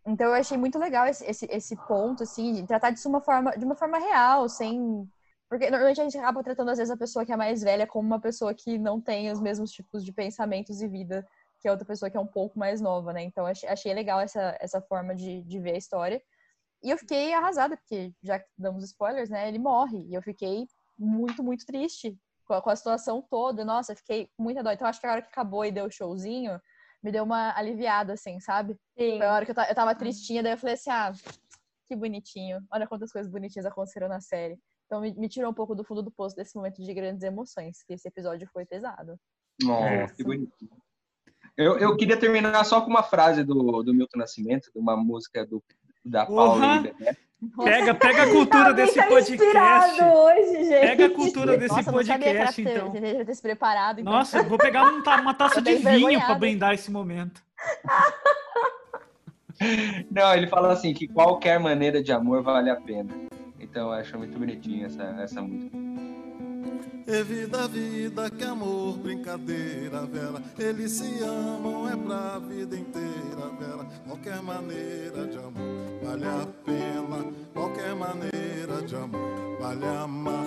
Então eu achei muito legal esse, esse, esse ponto, assim, de tratar disso uma forma, de uma forma real, sem... Porque normalmente a gente acaba tratando, às vezes, a pessoa que é mais velha como uma pessoa que não tem os mesmos tipos de pensamentos e vida que a outra pessoa que é um pouco mais nova, né? Então achei, achei legal essa, essa forma de, de ver a história. E eu fiquei arrasada, porque já que damos spoilers, né? Ele morre. E eu fiquei muito, muito triste com a, com a situação toda. Nossa, fiquei muito dó. Então acho que a hora que acabou e deu o showzinho, me deu uma aliviada, assim, sabe? Sim. Foi a hora que eu, eu tava tristinha, daí eu falei assim, ah, que bonitinho. Olha quantas coisas bonitinhas aconteceram na série. Então me, me tirou um pouco do fundo do poço desse momento de grandes emoções, que esse episódio foi pesado. Nossa, que bonitinho. Eu, eu queria terminar só com uma frase do, do Milton Nascimento, de uma música do da Paula né? Pega, pega a cultura desse tá podcast. Hoje, gente. Pega a cultura desse Nossa, podcast, ter, então. Você ter se preparado. Então. Nossa, vou pegar um, uma taça de vinho para brindar esse momento. Não, ele fala assim que qualquer maneira de amor vale a pena. Então eu acho muito bonitinho essa, essa música. É vida, vida, que amor, brincadeira, Vera. Eles se amam, é pra vida inteira, Vera. Qualquer maneira de amor vale a pena. Qualquer maneira de amor vale amar.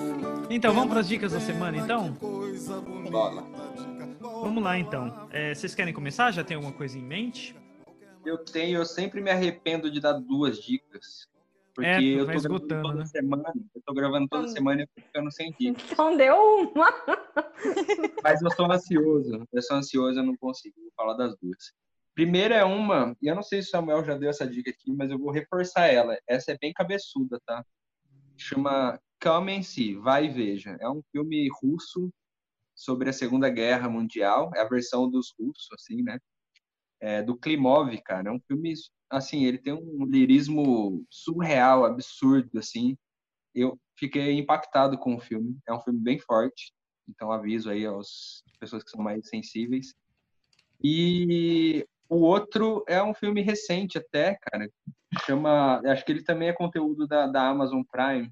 Então, vamos para as dicas da semana, então? Vamos lá, então. É, vocês querem começar? Já tem alguma coisa em mente? Eu tenho, eu sempre me arrependo de dar duas dicas. Porque é, eu tô esgotando, toda né? semana. Eu tô gravando toda Então- semana e eu tô ficando sem dica. Então deu uma. Mas eu sou ansioso. Eu sou ansioso, eu não consigo falar das duas. Primeira é uma, e eu não sei se o Samuel já deu essa dica aqui, mas eu vou reforçar ela. Essa é bem cabeçuda, tá? Chama Come and See, Vai e Veja. É um filme russo sobre a Segunda Guerra Mundial. É a versão dos russos, assim, né? É, do Klimov, cara. É um filme, assim, ele tem um lirismo surreal, absurdo, assim. Eu fiquei impactado com o filme. É um filme bem forte. Então aviso aí às pessoas que são mais sensíveis. E o outro é um filme recente até, cara. Chama, acho que ele também é conteúdo da, da Amazon Prime.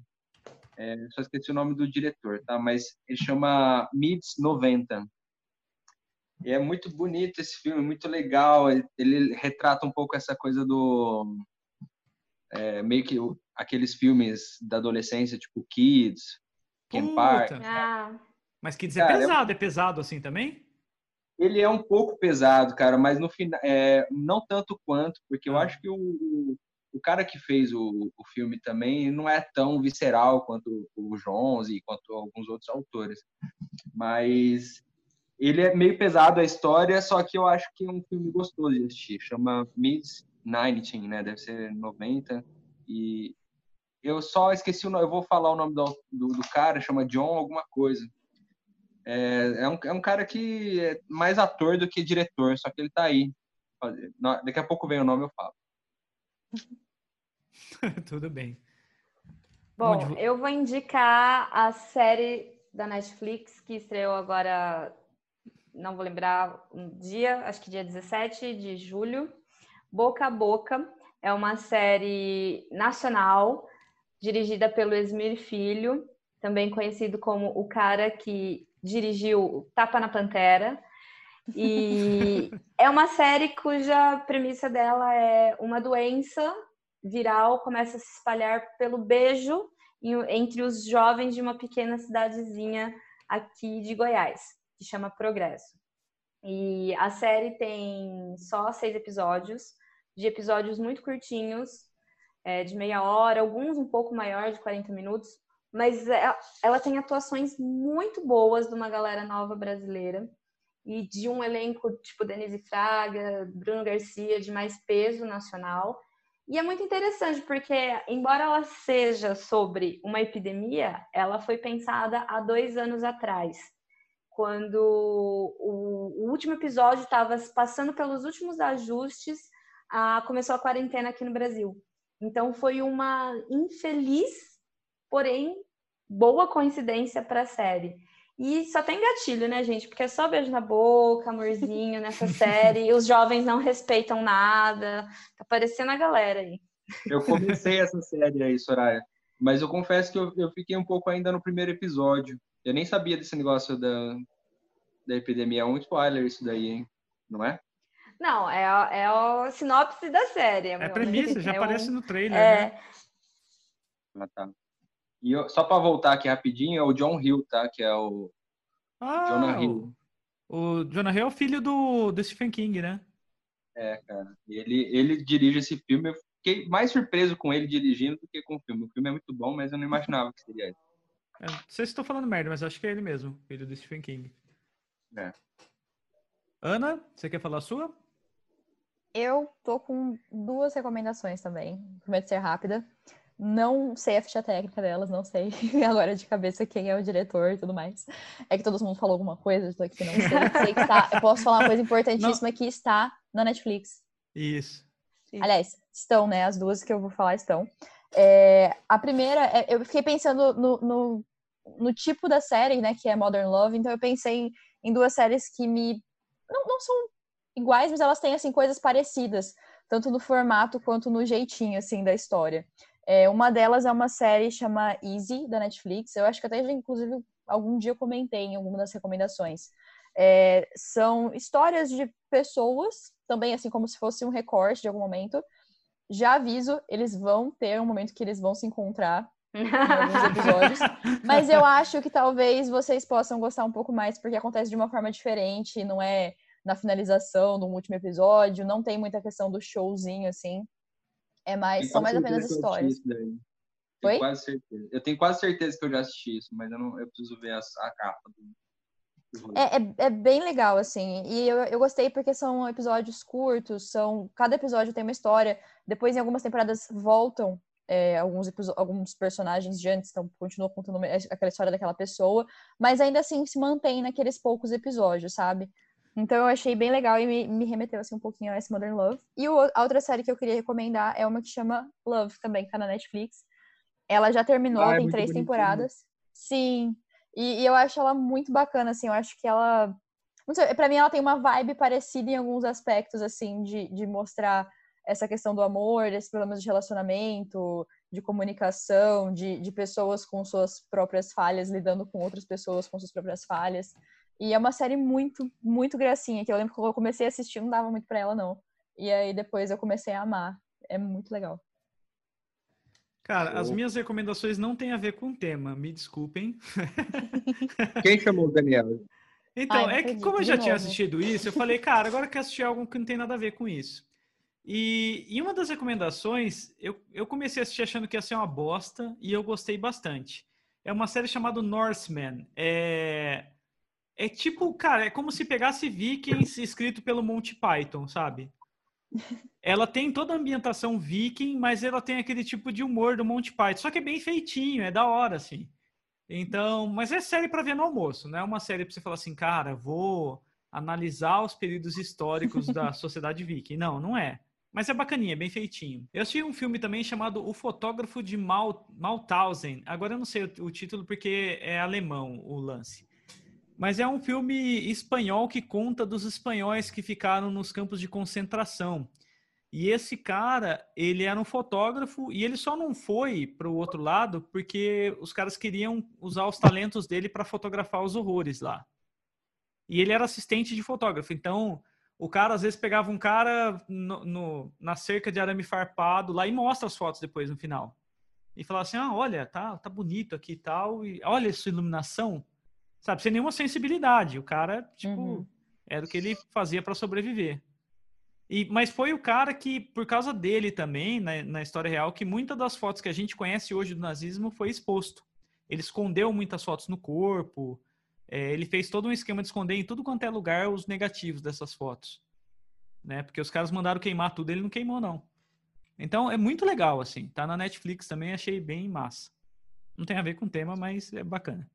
É, só esqueci o nome do diretor, tá? Mas ele chama Mids 90. E é muito bonito esse filme, muito legal. Ele, ele retrata um pouco essa coisa do é, meio que o- aqueles filmes da adolescência, tipo Kids, Ken. Park. Ah, Mas Kids é Cara, eu- pesado, é pesado assim também? Ele é um pouco pesado, cara, mas no final, é, não tanto quanto, porque eu Ah. acho que o, o, o cara que fez o, o filme também não é tão visceral quanto o Jones e quanto alguns outros autores. Mas ele é meio pesado a história, só que eu acho que é um filme gostoso de assistir. Chama Mids 90, né? Deve ser 90. E eu só esqueci o nome, eu vou falar o nome do, do, do cara, chama John alguma coisa. É, é, um, é um cara que é mais ator do que diretor, só que ele tá aí. Daqui a pouco vem o nome eu falo. Tudo bem. Bom, eu vou indicar a série da Netflix que estreou agora, não vou lembrar um dia, acho que dia 17 de julho. Boca a Boca é uma série nacional dirigida pelo Esmir Filho, também conhecido como o cara que dirigiu Tapa na Pantera. E é uma série cuja premissa dela é uma doença viral começa a se espalhar pelo beijo entre os jovens de uma pequena cidadezinha aqui de Goiás, que chama Progresso. E a série tem só seis episódios, de episódios muito curtinhos, é, de meia hora, alguns um pouco maior, de 40 minutos, mas é- ela tem atuações muito boas de uma galera nova brasileira e de um elenco tipo Denise Fraga, Bruno Garcia, de mais peso nacional. E é muito interessante porque, embora ela seja sobre uma epidemia, ela foi pensada há dois anos atrás, quando o, o último episódio estava passando pelos últimos ajustes, a, começou a quarentena aqui no Brasil. Então foi uma infeliz, porém boa coincidência para a série. E só tem gatilho, né, gente? Porque é só beijo na boca, amorzinho nessa série. e os jovens não respeitam nada. Tá parecendo a galera aí. Eu comecei essa série aí, Soraya, mas eu confesso que eu, eu fiquei um pouco ainda no primeiro episódio. Eu nem sabia desse negócio da, da epidemia. É um spoiler isso daí, hein? Não é? Não, é, a- é a sinopse da série. É a premissa, já É um- aparece no trailer, né? É, Ah, tá. E eu- só para voltar aqui rapidinho, é o John Hill, tá? Que é o. Ah, Jonah o- Hill. O Jonah Hill é o filho do, do Stephen King, né? É, cara. Ele, ele dirige esse filme. Eu fiquei mais surpreso com ele dirigindo do que com o filme. O filme é muito bom, mas eu não imaginava que seria ele. É, não sei se estou falando merda, mas acho que é ele mesmo, filho do Stephen King. É. Ana, você quer falar a sua? Eu tô com duas recomendações também. Prometo ser rápida. Não sei a ficha técnica delas, não sei agora de cabeça quem é o diretor e tudo mais. É que todo mundo falou alguma coisa, eu tô aqui, não sei. sei que tá, eu posso falar uma coisa importantíssima que está na Netflix. Isso. Aliás, estão, né? As duas que eu vou falar estão. É, a primeira, é- eu fiquei pensando no, no, no tipo da série, né? Que é Modern Love. Então eu pensei em, em duas séries que me não, não são iguais, mas elas têm assim coisas parecidas, tanto no formato quanto no jeitinho assim da história. É, uma delas é uma série chama Easy da Netflix. Eu acho que até inclusive algum dia eu comentei em alguma das recomendações. É, são histórias de pessoas, também assim como se fosse um recorte de algum momento. Já aviso, eles vão ter um momento que eles vão se encontrar alguns episódios. Mas eu acho que talvez vocês possam gostar um pouco mais, porque acontece de uma forma diferente, não é na finalização do último episódio, não tem muita questão do showzinho, assim. É mais, são mais apenas histórias. Tenho quase certeza. Eu tenho quase certeza que eu já assisti isso, mas eu, não, eu preciso ver as- a, capa do. É, é, é bem legal, assim. E eu, eu gostei porque são episódios curtos, são cada episódio tem uma história. Depois, em algumas temporadas, voltam é, alguns, alguns personagens de antes, então continuam contando aquela história daquela pessoa, mas ainda assim se mantém naqueles poucos episódios, sabe? Então eu achei bem legal e me, me remeteu assim um pouquinho a esse Modern Love. E o- a outra série que eu queria recomendar é uma que chama Love, também, que tá na Netflix. Ela já terminou, Ah, é tem muito três bonitinho. temporadas. Sim, e, e eu acho ela muito bacana, assim, eu acho que ela. Não sei, pra mim ela tem uma vibe parecida em alguns aspectos, assim, de, de mostrar essa questão do amor, desses problemas de relacionamento, de comunicação, de, de pessoas com suas próprias falhas, lidando com outras pessoas com suas próprias falhas. E é uma série muito, muito gracinha, que eu lembro que quando eu comecei a assistir, não dava muito pra ela, não. E aí depois eu comecei a amar. É muito legal. Cara, as minhas recomendações não têm a ver com o tema, me desculpem. Quem chamou o Daniel? Então, Ai, é que como eu já tinha assistido isso, eu falei, cara, agora eu quero assistir algo que não tem nada a ver com isso. E, e uma das recomendações, eu, eu comecei a assistir achando que ia ser uma bosta e eu gostei bastante. É uma série chamada Norseman. É, é tipo, cara, é como se pegasse Vikings escrito pelo Monty Python, sabe? Ela tem toda a ambientação viking, mas ela tem aquele tipo de humor do Monty Python. Só que é bem feitinho, é da hora, assim. Então, mas é série para ver no almoço, não é uma série para você falar assim, cara, vou analisar os períodos históricos da sociedade viking. Não, não é. Mas é bacaninha, bem feitinho. Eu assisti um filme também chamado O Fotógrafo de Mal, Mauthausen. Agora eu não sei o, o título porque é alemão o lance. Mas é um filme espanhol que conta dos espanhóis que ficaram nos campos de concentração. E esse cara, ele era um fotógrafo e ele só não foi para o outro lado porque os caras queriam usar os talentos dele para fotografar os horrores lá. E ele era assistente de fotógrafo. Então, o cara às vezes pegava um cara no, no- na cerca de arame farpado lá e mostra as fotos depois no final. E falava assim: ah, olha, tá, tá bonito aqui e tal. E olha essa iluminação. Sabe, sem nenhuma sensibilidade. O cara, tipo, Uhum. era o que ele fazia para sobreviver. E, mas foi o cara que, por causa dele também, na, na história real, que muitas das fotos que a gente conhece hoje do nazismo foi exposto. Ele escondeu muitas fotos no corpo, é, ele fez todo um esquema de esconder em tudo quanto é lugar os negativos dessas fotos. Né? Porque os caras mandaram queimar tudo, ele não queimou, não. Então é muito legal, assim. Tá na Netflix também, achei bem massa. Não tem a ver com o tema, mas é bacana.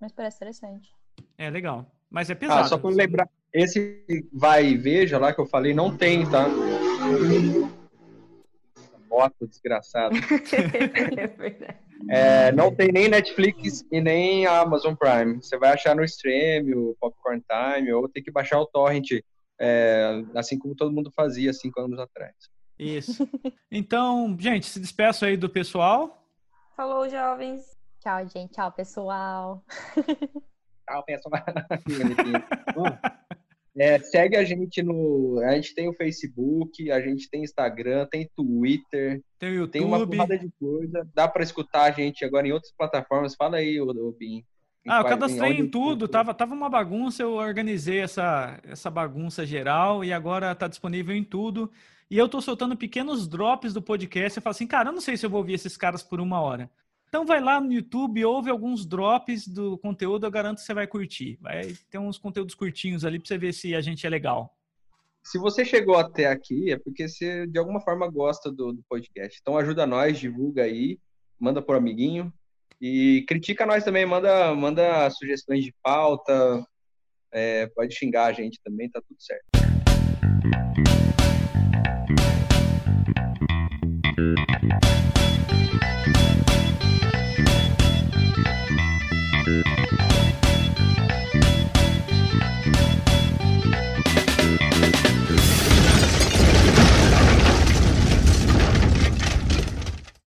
Mas parece interessante. É legal. Mas é pesado. Ah, só pra eu lembrar, esse vai e veja lá que eu falei, não tem, tá? Moto desgraçado. é verdade. É, não tem nem Netflix e nem Amazon Prime. Você vai achar no Stream, o Popcorn Time, ou tem que baixar o Torrent, é, assim como todo mundo fazia cinco anos atrás. Isso. Então, gente, se despeço aí do pessoal. Falou, jovens. Tchau, gente. Tchau, pessoal. Tchau, pessoal. É, segue a gente no. A gente tem o Facebook, a gente tem Instagram, tem Twitter, Tem o tem uma YouTube. porrada de coisa. Dá pra escutar a gente agora em outras plataformas. Fala aí, Bim. Ah, eu cadastrei onde- em tudo, tava, tava uma bagunça, eu organizei essa, essa bagunça geral e agora tá disponível em tudo. E eu tô soltando pequenos drops do podcast. Eu falo assim, cara, eu não sei se eu vou ouvir esses caras por uma hora. Então vai lá no YouTube, ouve alguns drops do conteúdo, eu garanto que você vai curtir. Vai ter uns conteúdos curtinhos ali para você ver se a gente é legal. Se você chegou até aqui, é porque você de alguma forma gosta do, do podcast. Então ajuda nós, divulga aí, manda por amiguinho e critica nós também, manda, manda sugestões de pauta, é, pode xingar a gente também, tá tudo certo. Música